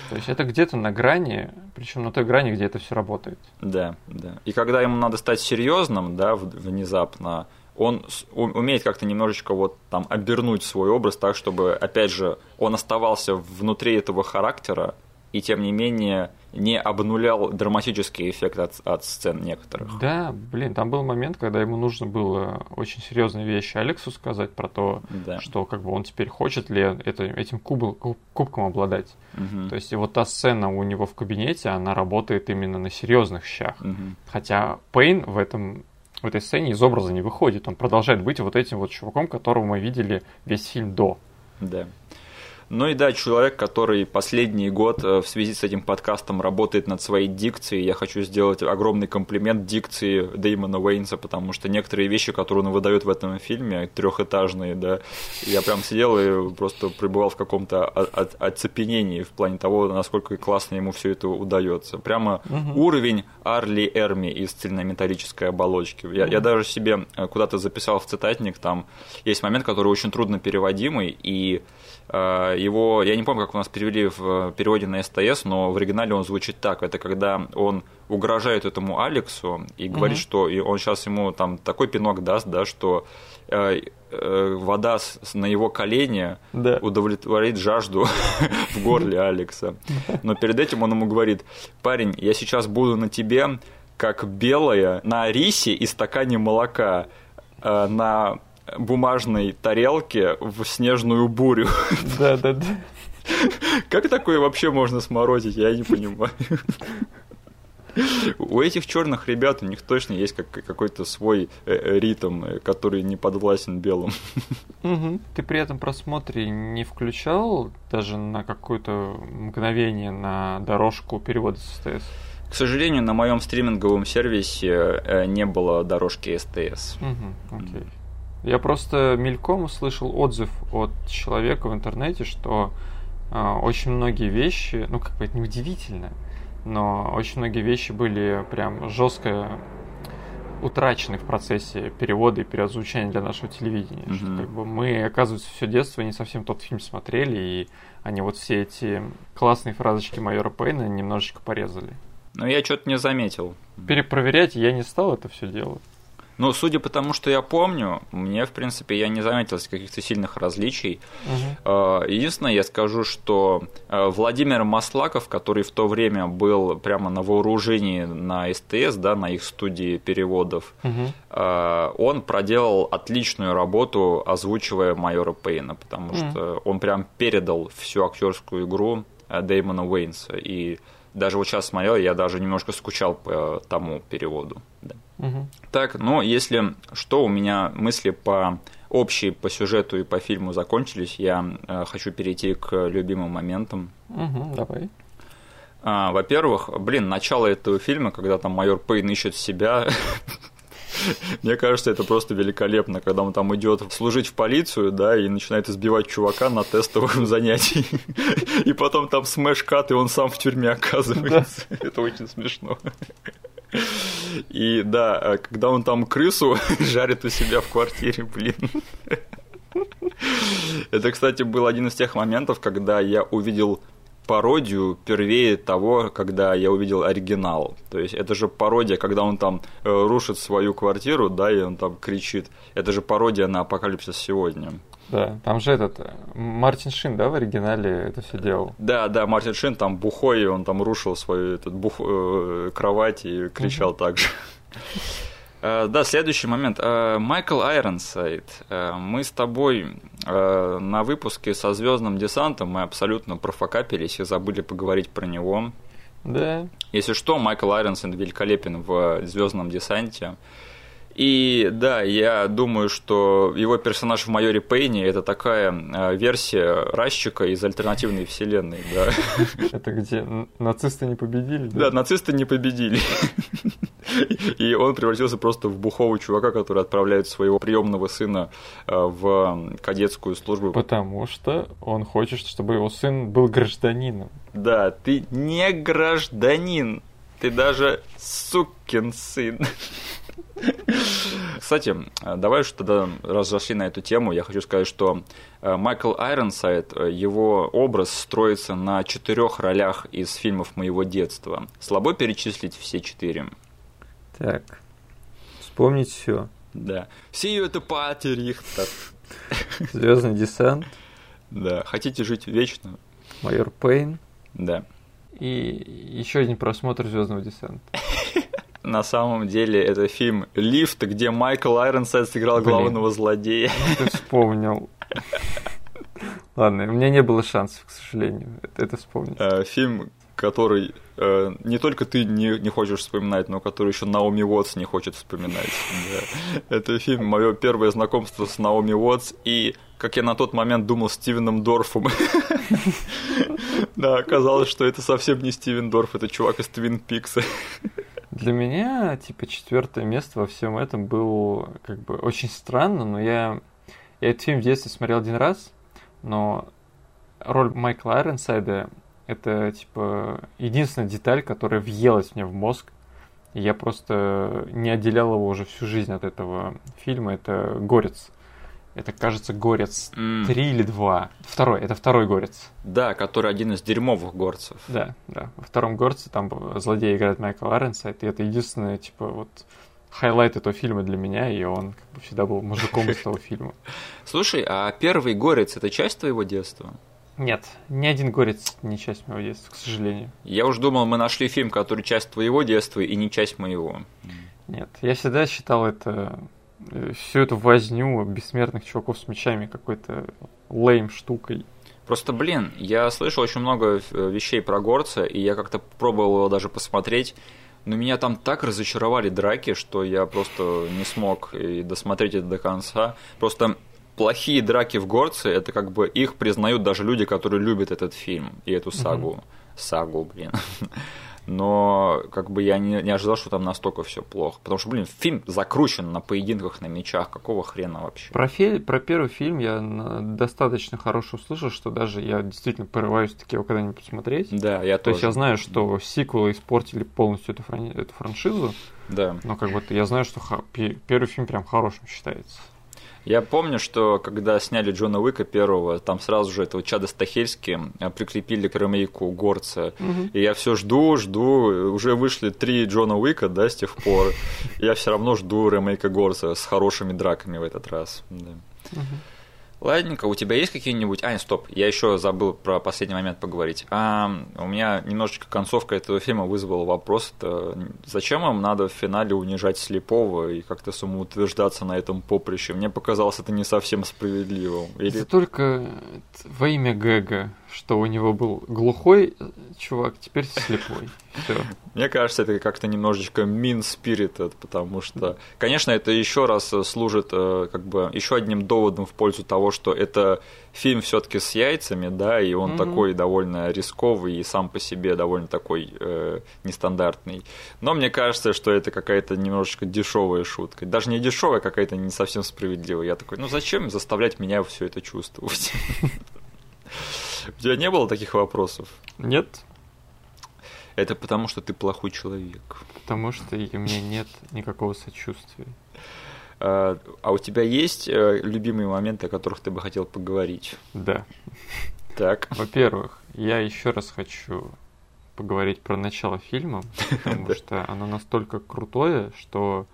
Speaker 2: То есть это где-то на грани, причем на той грани, где это все работает.
Speaker 1: Да, да. И когда ему надо стать серьезным, да, внезапно, он умеет как-то немножечко вот там обернуть свой образ так, чтобы, опять же, он оставался внутри этого характера и, тем не менее, не обнулял драматический эффект от, от сцен некоторых.
Speaker 2: Да, блин, там был момент, когда ему нужно было очень серьезные вещи Алексу сказать про то,
Speaker 1: Да.
Speaker 2: что как бы он теперь хочет ли это, этим кубл- куб- кубком обладать.
Speaker 1: Мгм.
Speaker 2: То есть и вот та сцена у него в кабинете, она работает именно на серьезных щах.
Speaker 1: Мгм.
Speaker 2: Хотя Пейн в этом в этой сцене из образа не выходит. Он продолжает быть вот этим вот чуваком, которого мы видели весь фильм до.
Speaker 1: Да. Ну и да, человек, который последний год э, в связи с этим подкастом работает над своей дикцией. Я хочу сделать огромный комплимент дикции Дэймона Уэйнса, потому что некоторые вещи, которые он выдает в этом фильме, трехэтажные, да, я прям сидел и просто пребывал в каком-то оцепенении в плане того, насколько классно ему все это удается. Прямо уровень Арли Эрми из цельнометаллической оболочки. Я, я даже себе э, куда-то записал в цитатник, там есть момент, который очень трудно переводимый, и его, я не помню, как у нас перевели в переводе на СТС, но в оригинале он звучит так. Это когда он угрожает этому Алексу и говорит, угу. что он сейчас ему там такой пинок даст, да, что э, э, вода на его колени да. удовлетворит жажду в горле Алекса. Но перед этим он ему говорит, парень, я сейчас буду на тебе как белая на рисе и стакане молока э, на бумажной тарелке в снежную бурю.
Speaker 2: Да, да, да.
Speaker 1: Как такое вообще можно сморозить, я не понимаю. У этих черных ребят у них точно есть как, какой-то свой э, э, ритм, э, который не подвластен белым.
Speaker 2: Угу. Ты при этом просмотре не включал даже на какое-то мгновение на дорожку перевода с СТС?
Speaker 1: К сожалению, на моем стриминговом сервисе не было дорожки СТС.
Speaker 2: Угу, окей. Я просто мельком услышал отзыв от человека в интернете, что э, очень многие вещи, ну как бы это неудивительно, но очень многие вещи были прям жестко утрачены в процессе перевода и переозвучания для нашего телевидения. Mm-hmm. Что, как бы, мы, оказывается, все детство не совсем тот фильм смотрели, и они вот все эти классные фразочки майора Пейна немножечко порезали.
Speaker 1: Но я что-то не заметил.
Speaker 2: Перепроверять я не стал это все делать.
Speaker 1: Ну, судя по тому, что я помню, мне, в принципе, я не заметил каких-то сильных различий. Угу. Единственное, я скажу, что а, Владимир Маслаков, который в то время был прямо на вооружении на СТС, да, на их студии переводов, угу. он проделал отличную работу, озвучивая майора Пейна, потому угу. что он прям передал всю актерскую игру Дэймона Уэйнса. И даже вот сейчас смотрел, я даже немножко скучал по тому переводу. Да. Угу. Так, ну, если что, у меня мысли по общие по сюжету и по фильму закончились, я э, хочу перейти к любимым моментам.
Speaker 2: Угу, давай.
Speaker 1: А, во-первых, блин, начало этого фильма, когда там майор Пейн ищет себя, Мне кажется, это просто великолепно, когда он там идет служить в полицию, да, и начинает избивать чувака на тестовом занятии. И потом там смэш-кат, и он сам в тюрьме оказывается. Это очень смешно. И да, когда он там крысу жарит у себя в квартире, блин. Это, кстати, был один из тех моментов, когда я увидел пародию первее того, когда я увидел оригинал. То есть это же пародия, когда он там э, рушит свою квартиру, да, и он там кричит. Это же пародия на апокалипсис сегодня.
Speaker 2: Да, там же этот э, Мартин Шин, да, в оригинале это все делал.
Speaker 1: Да, да, Мартин Шин там бухой, он там рушил свою этот, бух, э, кровать и кричал mm-hmm. так же. Э, да, следующий момент. Э, Майкл Айронсайд. Э, мы с тобой на выпуске со Звездным десантом мы абсолютно профокапились и забыли поговорить про него.
Speaker 2: Да.
Speaker 1: Если что, Майкл Айронсайд великолепен в Звездном десанте. И да, я думаю, что его персонаж в майоре Пейне это такая э, версия Расчика из альтернативной вселенной, да.
Speaker 2: Это где нацисты не победили?
Speaker 1: Да, да нацисты не победили. И он превратился просто в бухового чувака, который отправляет своего приемного сына э, в кадетскую службу.
Speaker 2: Потому что он хочет, чтобы его сын был гражданином.
Speaker 1: Да, ты не гражданин, ты даже сукин сын. Кстати, давай что тогда раз зашли на эту тему, я хочу сказать, что э, Майкл Айронсайд, э, его образ строится на четырех ролях из фильмов моего детства. Слабо перечислить все четыре.
Speaker 2: Так, вспомнить все.
Speaker 1: Да. The party, Рихтер.
Speaker 2: Звездный десант.
Speaker 1: Да. Хотите жить вечно?
Speaker 2: Майор Пейн.
Speaker 1: Да.
Speaker 2: И еще один просмотр Звездного десанта.
Speaker 1: на самом деле это фильм «Лифт», где Майкл Айронсайд сыграл Блин, главного злодея.
Speaker 2: Ты вспомнил. Ладно, у меня не было шансов, к сожалению, это, вспомнить.
Speaker 1: Э, фильм, который э, не только ты не, не хочешь вспоминать, но который еще Наоми Уотс не хочет вспоминать. Да. Это фильм мое первое знакомство с Наоми Уотс и, как я на тот момент думал, Стивеном Дорфом. Да, оказалось, что это совсем не Стивен Дорф, это чувак из Твин Пикса.
Speaker 2: Для меня, типа, четвертое место во всем этом был как бы очень странно, но я, я этот фильм в детстве смотрел один раз, но роль Майкла Айронсайда это, типа, единственная деталь, которая въелась мне в мозг. И я просто не отделял его уже всю жизнь от этого фильма. Это «Горец». Это, кажется, Горец mm. 3 или 2. Второй, это второй Горец.
Speaker 1: Да, который один из дерьмовых горцев.
Speaker 2: Да, да. Во втором Горце там злодей играет Майкл Айронсайд, и это единственное, типа, вот highlight этого фильма для меня, и он как бы всегда был мужиком из того фильма.
Speaker 1: Слушай, а первый Горец — это часть твоего детства?
Speaker 2: Нет, ни один горец не часть моего детства, к сожалению.
Speaker 1: Я уж думал, мы нашли фильм, который часть твоего детства и не часть моего.
Speaker 2: Нет, я всегда считал это всю эту возню бессмертных чуваков с мечами какой-то лейм штукой.
Speaker 1: Просто, блин, я слышал очень много э, вещей про горца, и я как-то пробовал его даже посмотреть, но меня там так разочаровали драки, что я просто не смог и досмотреть это до конца. Просто плохие драки в горце, это как бы их признают даже люди, которые любят этот фильм и эту сагу. Mm-hmm. Сагу, блин. Но как бы я не, не ожидал, что там настолько все плохо. Потому что, блин, фильм закручен на поединках на мечах. Какого хрена вообще?
Speaker 2: Про, фи- про первый фильм я достаточно хорошо услышал, что даже я действительно порываюсь таки его когда-нибудь посмотреть.
Speaker 1: Да, я
Speaker 2: То
Speaker 1: тоже.
Speaker 2: есть я знаю, что сиквелы испортили полностью эту, фран... эту франшизу.
Speaker 1: Да.
Speaker 2: Но как бы я знаю, что ха- первый фильм прям хорошим считается.
Speaker 1: Я помню, что когда сняли Джона Уика первого, там сразу же этого Чада Стахельски э, прикрепили к ремейку Горца. Угу. И я все жду, жду. Уже вышли три Джона Уика, да, с тех пор. Я все равно жду ремейка Горца с хорошими драками в этот раз. Да. Угу. Ладненько, у тебя есть какие-нибудь... А, стоп, я еще забыл про последний момент поговорить. А, у меня немножечко концовка этого фильма вызвала вопрос, это зачем им надо в финале унижать слепого и как-то самоутверждаться на этом поприще? Мне показалось это не совсем справедливым.
Speaker 2: Или... Это только во имя Гэга что у него был глухой чувак, теперь слепой. Все.
Speaker 1: Мне кажется, это как-то немножечко mean spirited, потому что, конечно, это еще раз служит э, как бы еще одним доводом в пользу того, что это фильм все-таки с яйцами, да, и он mm-hmm. такой довольно рисковый и сам по себе довольно такой э, нестандартный. Но мне кажется, что это какая-то немножечко дешевая шутка. Даже не дешевая, а какая-то не совсем справедливая. Я такой, ну зачем заставлять меня все это чувствовать? У тебя не было таких вопросов?
Speaker 2: Нет.
Speaker 1: Это потому, что ты плохой человек.
Speaker 2: Потому что у меня нет никакого сочувствия.
Speaker 1: А, а у тебя есть э, любимые моменты, о которых ты бы хотел поговорить?
Speaker 2: Да.
Speaker 1: Так.
Speaker 2: Во-первых, я еще раз хочу поговорить про начало фильма, потому что оно настолько крутое, что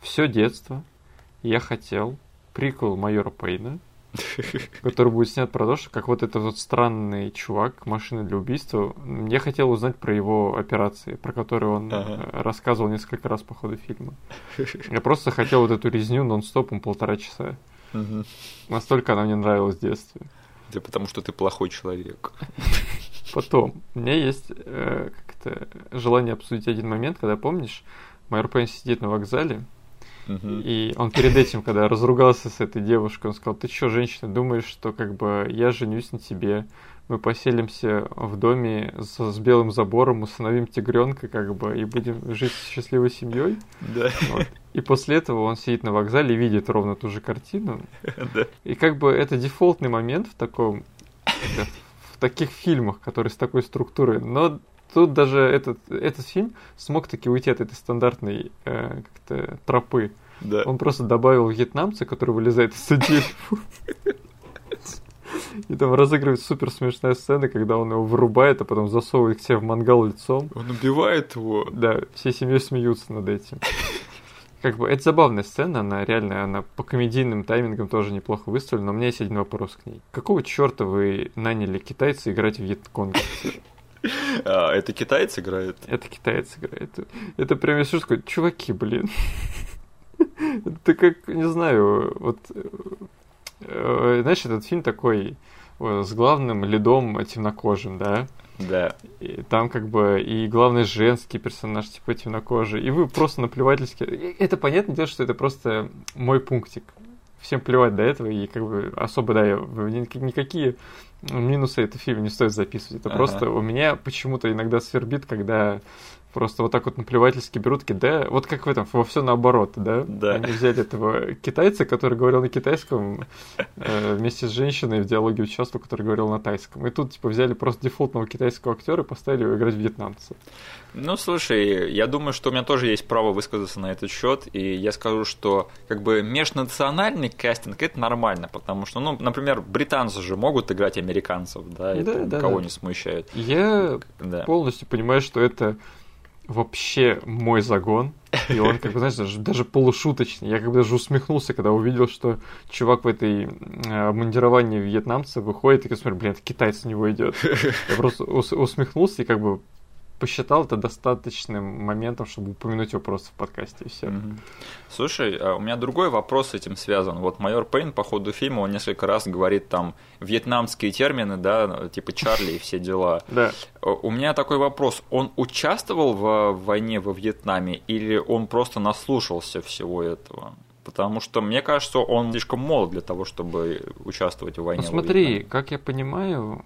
Speaker 2: все детство я хотел приквел майора Пейна, который будет снят про то, что как вот этот вот странный чувак, машина для убийства. Я хотел узнать про его операции, про которые он ага. рассказывал несколько раз по ходу фильма. Я просто хотел вот эту резню нон-стопом полтора часа. Угу. Настолько она мне нравилась в детстве.
Speaker 1: Да потому что ты плохой человек.
Speaker 2: Потом, у меня есть э, как-то желание обсудить один момент, когда, помнишь, майор Пейн сидит на вокзале, и он перед этим, когда разругался с этой девушкой, он сказал, ты что, женщина, думаешь, что как бы я женюсь на тебе, мы поселимся в доме с, с белым забором, установим тигренка, как бы, и будем жить счастливой семьей.
Speaker 1: Да.
Speaker 2: Вот. И после этого он сидит на вокзале и видит ровно ту же картину.
Speaker 1: Да.
Speaker 2: И как бы это дефолтный момент в таком, в таких фильмах, которые с такой структурой. Но тут даже этот, этот фильм смог таки уйти от этой стандартной э, как-то тропы.
Speaker 1: Да.
Speaker 2: Он просто добавил вьетнамца, который вылезает из дерева. И там разыгрывает супер смешная сцена, когда он его вырубает, а потом засовывает к себе в мангал лицом.
Speaker 1: Он убивает его.
Speaker 2: Да, всей семьей смеются над этим. Как бы это забавная сцена, она реально, она по комедийным таймингам тоже неплохо выставлена, но у меня есть один вопрос к ней. Какого черта вы наняли китайца играть в вьетконгерса?
Speaker 1: А, это китаец играет?
Speaker 2: Это китаец играет. Это прям я сижу такой, чуваки, блин. Это как, не знаю, вот... Э, знаешь, этот фильм такой с главным лидом темнокожим, да?
Speaker 1: Да.
Speaker 2: И там как бы и главный женский персонаж, типа темнокожий. И вы просто наплевательски... Это понятно дело, что это просто мой пунктик. Всем плевать до этого, и как бы особо, да, никакие минусы этого фильма не стоит записывать. Это ага. просто у меня почему-то иногда свербит, когда просто вот так вот наплевательски берут, такие, да, вот как в этом, во все наоборот, да?
Speaker 1: Да.
Speaker 2: Они взяли этого китайца, который говорил на китайском, э, вместе с женщиной в диалоге участвовал, который говорил на тайском. И тут, типа, взяли просто дефолтного китайского актера и поставили его играть вьетнамца.
Speaker 1: Ну, слушай, я думаю, что у меня тоже есть право высказаться на этот счет, и я скажу, что как бы межнациональный кастинг это нормально, потому что, ну, например, британцы же могут играть американцев, да, это
Speaker 2: Да, да,
Speaker 1: никого
Speaker 2: да.
Speaker 1: не смущает.
Speaker 2: Я
Speaker 1: Да.
Speaker 2: полностью понимаю, что это вообще мой загон. И он, как бы, знаешь, даже, даже полушуточный. Я как бы даже усмехнулся, когда увидел, что чувак в этой э, обмундировании вьетнамца выходит, и я смотрю, блин, это китайец у него идет. Я просто ус- усмехнулся и как бы посчитал это достаточным моментом, чтобы упомянуть его просто в подкасте, и все.
Speaker 1: Мгм. Слушай, а у меня другой вопрос с этим связан. Вот майор Пейн по ходу фильма, он несколько раз говорит там вьетнамские термины, да, типа Чарли и все дела.
Speaker 2: Да.
Speaker 1: У меня такой вопрос. Он участвовал в войне во Вьетнаме или он просто наслушался всего этого? Потому что, мне кажется, он слишком молод для того, чтобы участвовать в войне
Speaker 2: Ну смотри, как я понимаю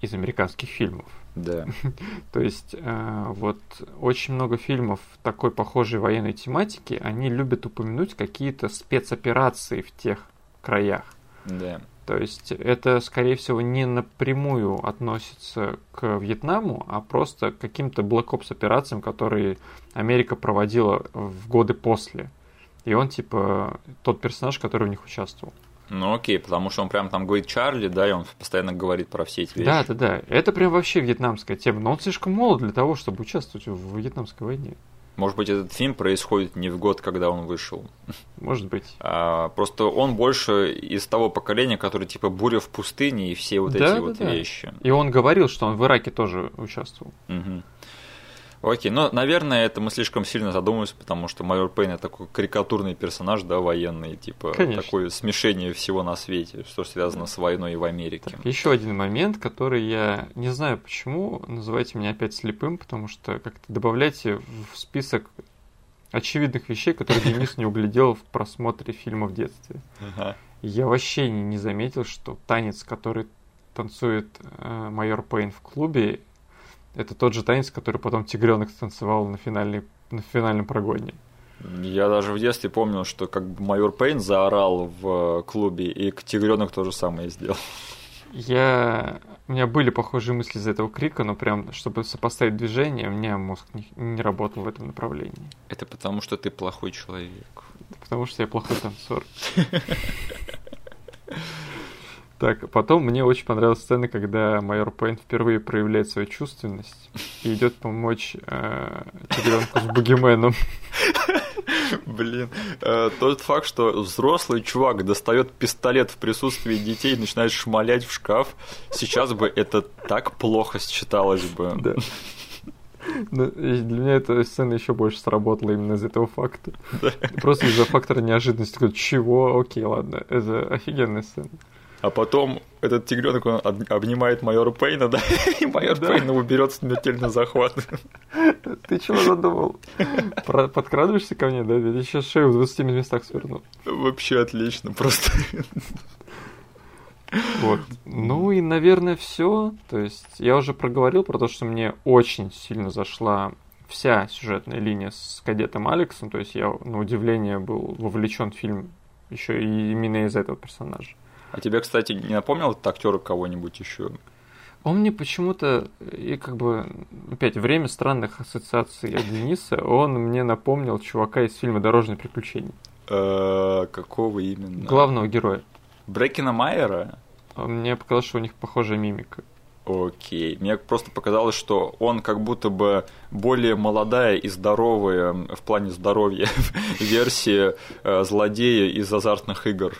Speaker 2: из американских фильмов,
Speaker 1: Да.
Speaker 2: То есть э, вот очень много фильмов такой похожей военной тематики, они любят упомянуть какие-то спецоперации в тех краях.
Speaker 1: Да.
Speaker 2: То есть это, скорее всего, не напрямую относится к Вьетнаму, а просто к каким-то Black Ops операциям, которые Америка проводила в годы после. И он, типа, тот персонаж, который в них участвовал.
Speaker 1: Ну окей, потому что он прям там говорит Чарли, да, и он постоянно говорит про все эти вещи.
Speaker 2: Да, да, да. Это прям вообще вьетнамская тема. Но он слишком молод для того, чтобы участвовать в вьетнамской войне.
Speaker 1: Может быть, этот фильм происходит не в год, когда он вышел.
Speaker 2: Может быть.
Speaker 1: А, просто он больше из того поколения, который типа буря в пустыне и все вот
Speaker 2: Да,
Speaker 1: эти
Speaker 2: да,
Speaker 1: вот
Speaker 2: да.
Speaker 1: вещи.
Speaker 2: И он говорил, что он в Ираке тоже участвовал.
Speaker 1: Мгм. Окей, ну, наверное, это мы слишком сильно задумываемся, потому что майор Пейн это такой карикатурный персонаж, да, военный, типа
Speaker 2: Конечно.
Speaker 1: такое смешение всего на свете, что связано с войной в Америке.
Speaker 2: Так, еще один момент, который я не знаю почему, называйте меня опять слепым, потому что как-то добавляйте в список очевидных вещей, которые Денис не углядел в просмотре фильма в детстве.
Speaker 1: Ага.
Speaker 2: Я вообще не, не заметил, что танец, который танцует э, майор Пейн в клубе, это тот же танец, который потом Тигренок танцевал на, финальной, на финальном прогоне.
Speaker 1: Я даже в детстве помнил, что как бы майор Пейн заорал в клубе, и Тигренок то же самое сделал.
Speaker 2: Я... У меня были похожие мысли из-за этого крика, но прям, чтобы сопоставить движение, у меня мозг не, не работал в этом направлении.
Speaker 1: Это потому, что ты плохой человек.
Speaker 2: Потому что я плохой танцор. Так, потом мне очень понравилась сцена, когда майор Пейн впервые проявляет свою чувственность и идет помочь э, тигренку с бугименом.
Speaker 1: Блин, э, тот факт, что взрослый чувак достает пистолет в присутствии детей и начинает шмалять в шкаф, сейчас бы это так плохо считалось бы.
Speaker 2: Да. Ну, и для меня эта сцена еще больше сработала именно из этого факта. Просто из-за фактора неожиданности. Чего? Окей, ладно. Это офигенная сцена.
Speaker 1: А потом этот тигренок он об- обнимает майора Пейна, да, и майор
Speaker 2: Да.
Speaker 1: Пейн его берет в смертельный захват.
Speaker 2: Ты чего задумал? Про- подкрадываешься ко мне, да? Я сейчас шею в 20 местах сверну.
Speaker 1: Вообще отлично, просто.
Speaker 2: Вот. Ну и, наверное, все. То есть я уже проговорил про то, что мне очень сильно зашла вся сюжетная линия с кадетом Алексом. То есть я, на удивление, был вовлечен в фильм еще и именно из этого персонажа.
Speaker 1: А тебе, кстати, не напомнил этот актер кого-нибудь еще?
Speaker 2: Он мне почему-то, и как бы, опять, время странных ассоциаций от Дениса, он мне напомнил чувака из фильма «Дорожные приключения».
Speaker 1: Э, Какого именно?
Speaker 2: Главного героя.
Speaker 1: Брекина Майера?
Speaker 2: Мне показалось, что у них похожая мимика.
Speaker 1: Окей. Мне просто показалось, что он как будто бы более молодая и здоровая в плане здоровья версия э, злодея из азартных игр.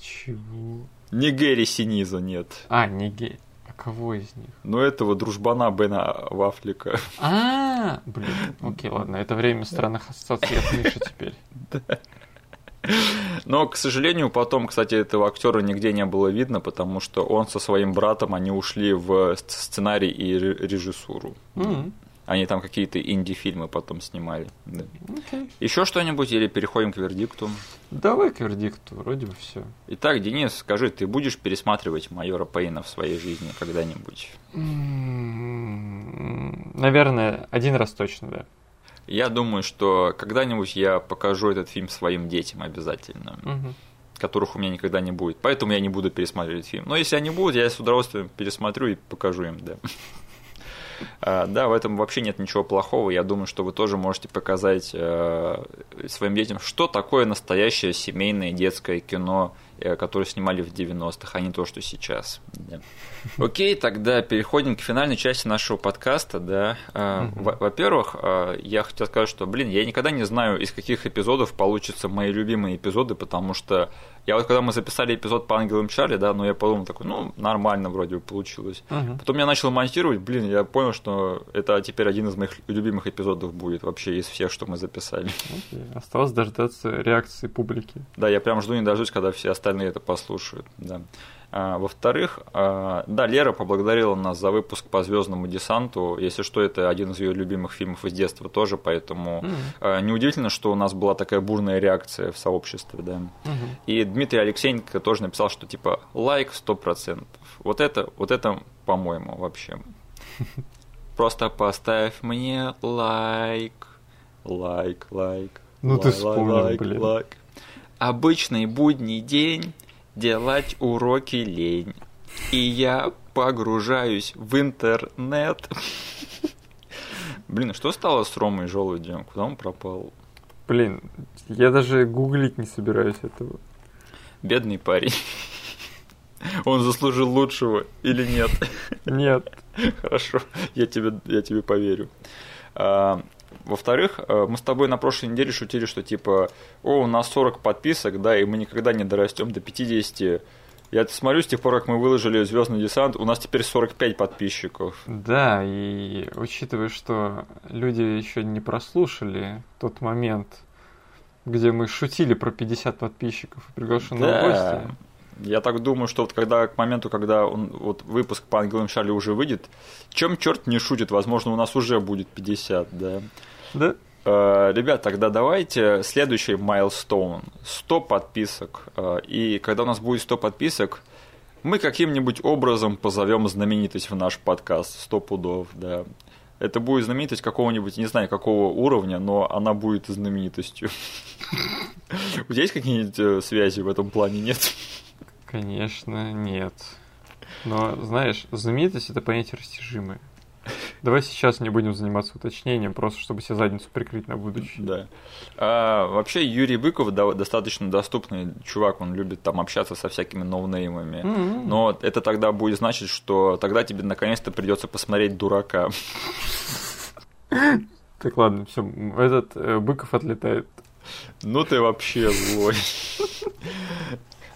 Speaker 2: Чего?
Speaker 1: Не Гэри Синиза, нет.
Speaker 2: А, не гей. А кого из них?
Speaker 1: Но этого дружбана Бена Вафлика.
Speaker 2: А, блин. Окей, ладно, это время странных ассоциаций от Миши теперь.
Speaker 1: Но, к сожалению, потом, кстати, этого актера нигде не было видно, потому что он со своим братом, они ушли в сц- сценарий и ре- режиссуру.
Speaker 2: М,
Speaker 1: Они там какие-то инди-фильмы потом снимали. Да.
Speaker 2: Окей.
Speaker 1: Еще что-нибудь или переходим к вердикту?
Speaker 2: Давай к вердикту, вроде бы все.
Speaker 1: Итак, Денис, скажи, ты будешь пересматривать майора Пейна в своей жизни когда-нибудь?
Speaker 2: М, наверное, один раз точно, да.
Speaker 1: Я думаю, что когда-нибудь я покажу этот фильм своим детям обязательно,
Speaker 2: Мгм.
Speaker 1: которых у меня никогда не будет. Поэтому я не буду пересматривать фильм. Но если они будут, я с удовольствием пересмотрю и покажу им, да. А, Да, в этом вообще нет ничего плохого. Я думаю, что вы тоже можете показать э, своим детям, что такое настоящее семейное детское кино, э, которое снимали в 90-х, а не то, что сейчас. Да. Окей, тогда переходим к финальной части нашего подкаста. Да. Во-первых, я хотел сказать, что, блин, я никогда не знаю, из каких эпизодов получатся мои любимые эпизоды, потому что я вот когда мы записали эпизод по Ангелам Чарли, да, ну я подумал такой, ну, нормально вроде бы получилось.
Speaker 2: Мгм.
Speaker 1: Потом я начал монтировать, блин, я понял, что это теперь один из моих любимых эпизодов будет вообще из всех, что мы записали.
Speaker 2: Окей. Осталось дождаться реакции публики.
Speaker 1: Да, я прям жду не дождусь, когда все остальные это послушают. Да. А, во-вторых, а, да, Лера поблагодарила нас за выпуск по Звездному десанту. Если что, это один из ее любимых фильмов из детства тоже, поэтому а, неудивительно, что у нас была такая бурная реакция в сообществе, да.
Speaker 2: Мгм.
Speaker 1: И Дмитрий Алексеенко тоже написал, что типа лайк 100%. Вот это, вот это, по-моему, вообще. Просто поставь мне лайк. Лайк, лайк.
Speaker 2: Ну ты
Speaker 1: лай- лай-
Speaker 2: вспомнил,
Speaker 1: лайк,
Speaker 2: блин.
Speaker 1: лайк. Обычный будний день, делать уроки лень. И я погружаюсь в интернет. Блин, а что стало с Ромой Желудем? Куда он пропал?
Speaker 2: Блин, я даже гуглить не собираюсь этого.
Speaker 1: Бедный парень. Он заслужил лучшего или нет?
Speaker 2: Нет.
Speaker 1: Хорошо, я тебе, я тебе поверю. А, во-вторых, а, мы с тобой на прошлой неделе шутили, что типа, о, у нас 40 подписок, да, и мы никогда не дорастем до 50. Я смотрю, с тех пор, как мы выложили Звездный десант, у нас теперь 45 подписчиков.
Speaker 2: Да, и учитывая, что люди еще не прослушали тот момент, где мы шутили про 50 подписчиков и приглашенного
Speaker 1: Да.
Speaker 2: гостя.
Speaker 1: Я так думаю, что вот когда к моменту, когда он, вот выпуск по Ангелам Шарли уже выйдет, чем черт не шутит, возможно, у нас уже будет 50, да.
Speaker 2: Да?
Speaker 1: Э, Ребят, тогда давайте следующий майлстоун. 100 подписок. Э, И когда у нас будет 100 подписок, мы каким-нибудь образом позовем знаменитость в наш подкаст. 100 пудов, да. Это будет знаменитость какого-нибудь, не знаю, какого уровня, но она будет знаменитостью. У тебя есть какие-нибудь э, связи в этом плане? Нет?
Speaker 2: Конечно, нет. Но, знаешь, знаменитость это понятие растяжимое. Давай сейчас не будем заниматься уточнением, просто чтобы себе задницу прикрыть на будущее.
Speaker 1: Да. А, вообще Юрий Быков да- достаточно доступный чувак, он любит там общаться со всякими ноунеймами.
Speaker 2: М-м.
Speaker 1: Но это тогда будет значить, что тогда тебе наконец-то придется посмотреть дурака.
Speaker 2: Так, ладно, все. Этот э, Быков отлетает.
Speaker 1: Ну ты вообще злой.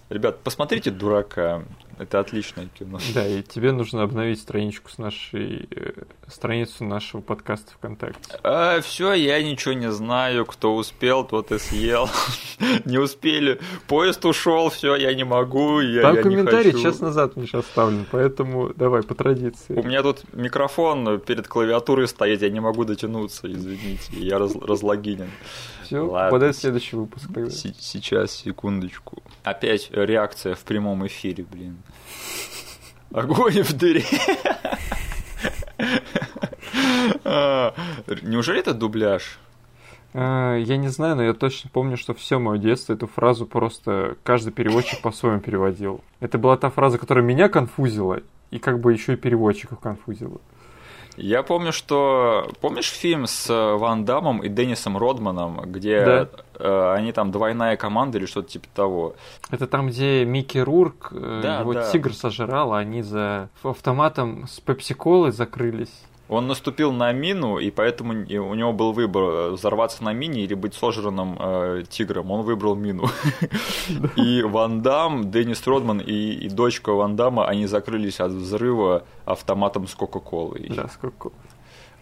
Speaker 1: Ребят, посмотрите дурака. Это отличное кино.
Speaker 2: Да, и тебе нужно обновить страничку с нашей э, страницу нашего подкаста ВКонтакте.
Speaker 1: А, все, я ничего не знаю. Кто успел, тот и съел. Не успели. Поезд ушел, все, я не могу. Я,
Speaker 2: Там
Speaker 1: я не
Speaker 2: комментарий
Speaker 1: хочу.
Speaker 2: час назад, Миша, оставлен, поэтому давай по
Speaker 1: У
Speaker 2: традиции.
Speaker 1: меня тут микрофон перед клавиатурой стоит, я не могу дотянуться, извините, я раз, разлогинен.
Speaker 2: Все,
Speaker 1: Ладно.
Speaker 2: подай следующий выпуск тогда.
Speaker 1: С- сейчас, секундочку. Опять реакция в прямом эфире, блин. Огонь в дыре. А, Неужели это дубляж?
Speaker 2: А, Я не знаю, но я точно помню, что все мое детство эту фразу просто каждый переводчик по-своему переводил. Это была та фраза, которая меня конфузила, и как бы еще и переводчиков конфузила.
Speaker 1: Я помню, что... Помнишь фильм с э, Ван Дамом и Деннисом Родманом, где
Speaker 2: Да.
Speaker 1: э, они там двойная команда или что-то типа того?
Speaker 2: Это там, где Микки Рурк, э,
Speaker 1: Да,
Speaker 2: его
Speaker 1: да.
Speaker 2: тигр сожрал, а они за автоматом с пепси-колой закрылись.
Speaker 1: Он наступил на мину, и поэтому у него был выбор э, взорваться на мине или быть сожранным э, тигром. Он выбрал мину. И Ван Дам, Деннис Родман и, дочка Ван Дамма, они закрылись от взрыва автоматом с Кока-Колой.
Speaker 2: Да, сколько.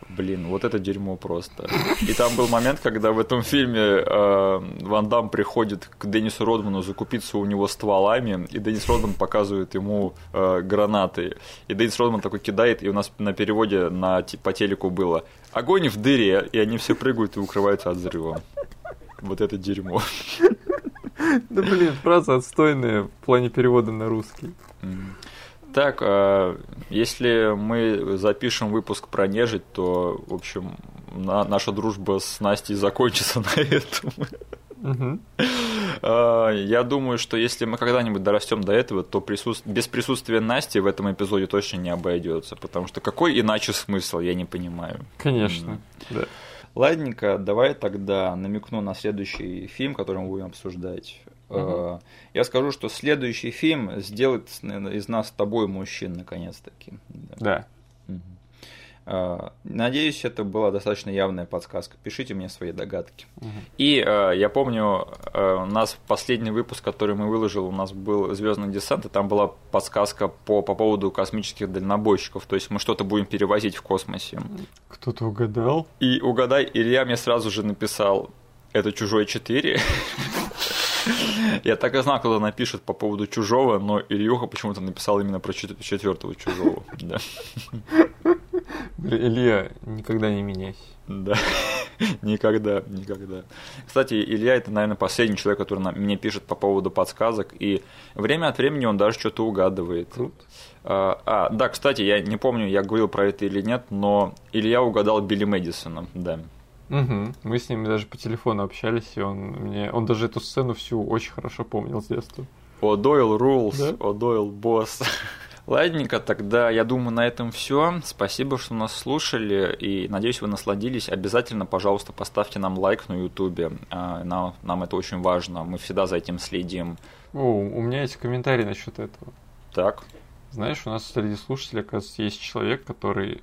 Speaker 1: Блин, вот это дерьмо просто. И там был момент, когда в этом фильме э, Ван Дам приходит к Деннису Родману закупиться у него стволами, и Деннис Родман показывает ему э, гранаты. И Деннис Родман такой кидает, и у нас на переводе на, по телеку было «Огонь в дыре», и они все прыгают и укрываются от взрыва. Вот это дерьмо.
Speaker 2: Да блин, фраза отстойная в плане перевода на русский.
Speaker 1: Так, а, если мы запишем выпуск про нежить, то, в общем, наша дружба с Настей закончится на этом. Угу. Я думаю, что если мы когда-нибудь дорастем до этого, то без присутствия Насти в этом эпизоде точно не обойдется. Потому что какой иначе смысл, я не понимаю.
Speaker 2: Конечно, да.
Speaker 1: Ладненько, давай тогда намекну на следующий фильм, который мы будем обсуждать. Угу. Я скажу, что следующий фильм сделает из нас с тобой мужчин, наконец-таки.
Speaker 2: Да. да. Угу.
Speaker 1: Надеюсь, это была достаточно явная подсказка. Пишите мне свои догадки. Угу. И э, я помню, э, у нас последний выпуск, который мы выложил, у нас был Звездный десант, и там была подсказка по, по поводу космических дальнобойщиков. То есть мы что-то будем перевозить в космосе.
Speaker 2: Кто-то угадал.
Speaker 1: И угадай, Илья мне сразу же написал, это чужой 4. Я так и знал, кто напишет по поводу чужого, но Ильюха почему-то написал именно про четвертого чужого. Да.
Speaker 2: Илья, никогда не меняйся.
Speaker 1: Да, никогда, никогда. Кстати, Илья это, наверное, последний человек, который мне пишет по поводу подсказок, и время от времени он даже что-то угадывает.
Speaker 2: Круто.
Speaker 1: А, а, да, кстати, я не помню, я говорил про это или нет, но Илья угадал Билли Мэдисона, да.
Speaker 2: Угу. Мы с ним даже по телефону общались, и он мне, он даже эту сцену всю очень хорошо помнил с детства.
Speaker 1: О Дойл да? О Дойл Босс. Ладненько, тогда я думаю на этом все. Спасибо, что нас слушали и надеюсь вы насладились. Обязательно, пожалуйста, поставьте нам лайк на ютубе. А, нам, нам это очень важно. Мы всегда за этим следим.
Speaker 2: О, у меня есть комментарий насчет этого.
Speaker 1: Так.
Speaker 2: Знаешь, у нас среди слушателей, оказывается, есть человек, который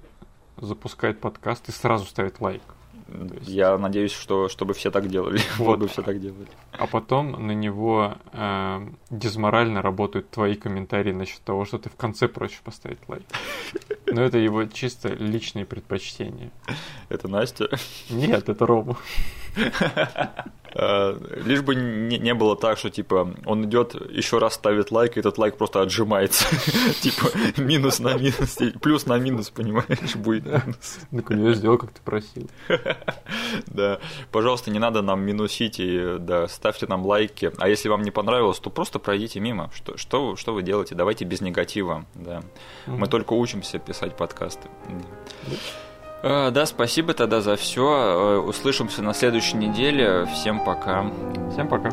Speaker 2: запускает подкаст и сразу ставит лайк.
Speaker 1: Есть... Я надеюсь, что чтобы все так делали, вот. чтобы все так делали.
Speaker 2: А потом на него э, дизморально работают твои комментарии насчет того, что ты в конце просишь поставить лайк. Но это его чисто личные предпочтения.
Speaker 1: Это Настя?
Speaker 2: Нет, это Рома.
Speaker 1: Э, лишь бы не, не было так, что типа он идет еще раз ставит лайк, и этот лайк просто отжимается. Типа минус на минус, плюс на минус, понимаешь, будет минус.
Speaker 2: Так у него сделал, как ты просил.
Speaker 1: Да. Пожалуйста, не надо нам минусить и да, ставьте нам лайки. А если вам не понравилось, то просто пройдите мимо. Что, что, что вы делаете? Давайте без негатива. Да. Мы только учимся писать подкасты. Э, да, спасибо тогда за все. Э, услышимся на следующей неделе. Всем пока.
Speaker 2: Всем пока.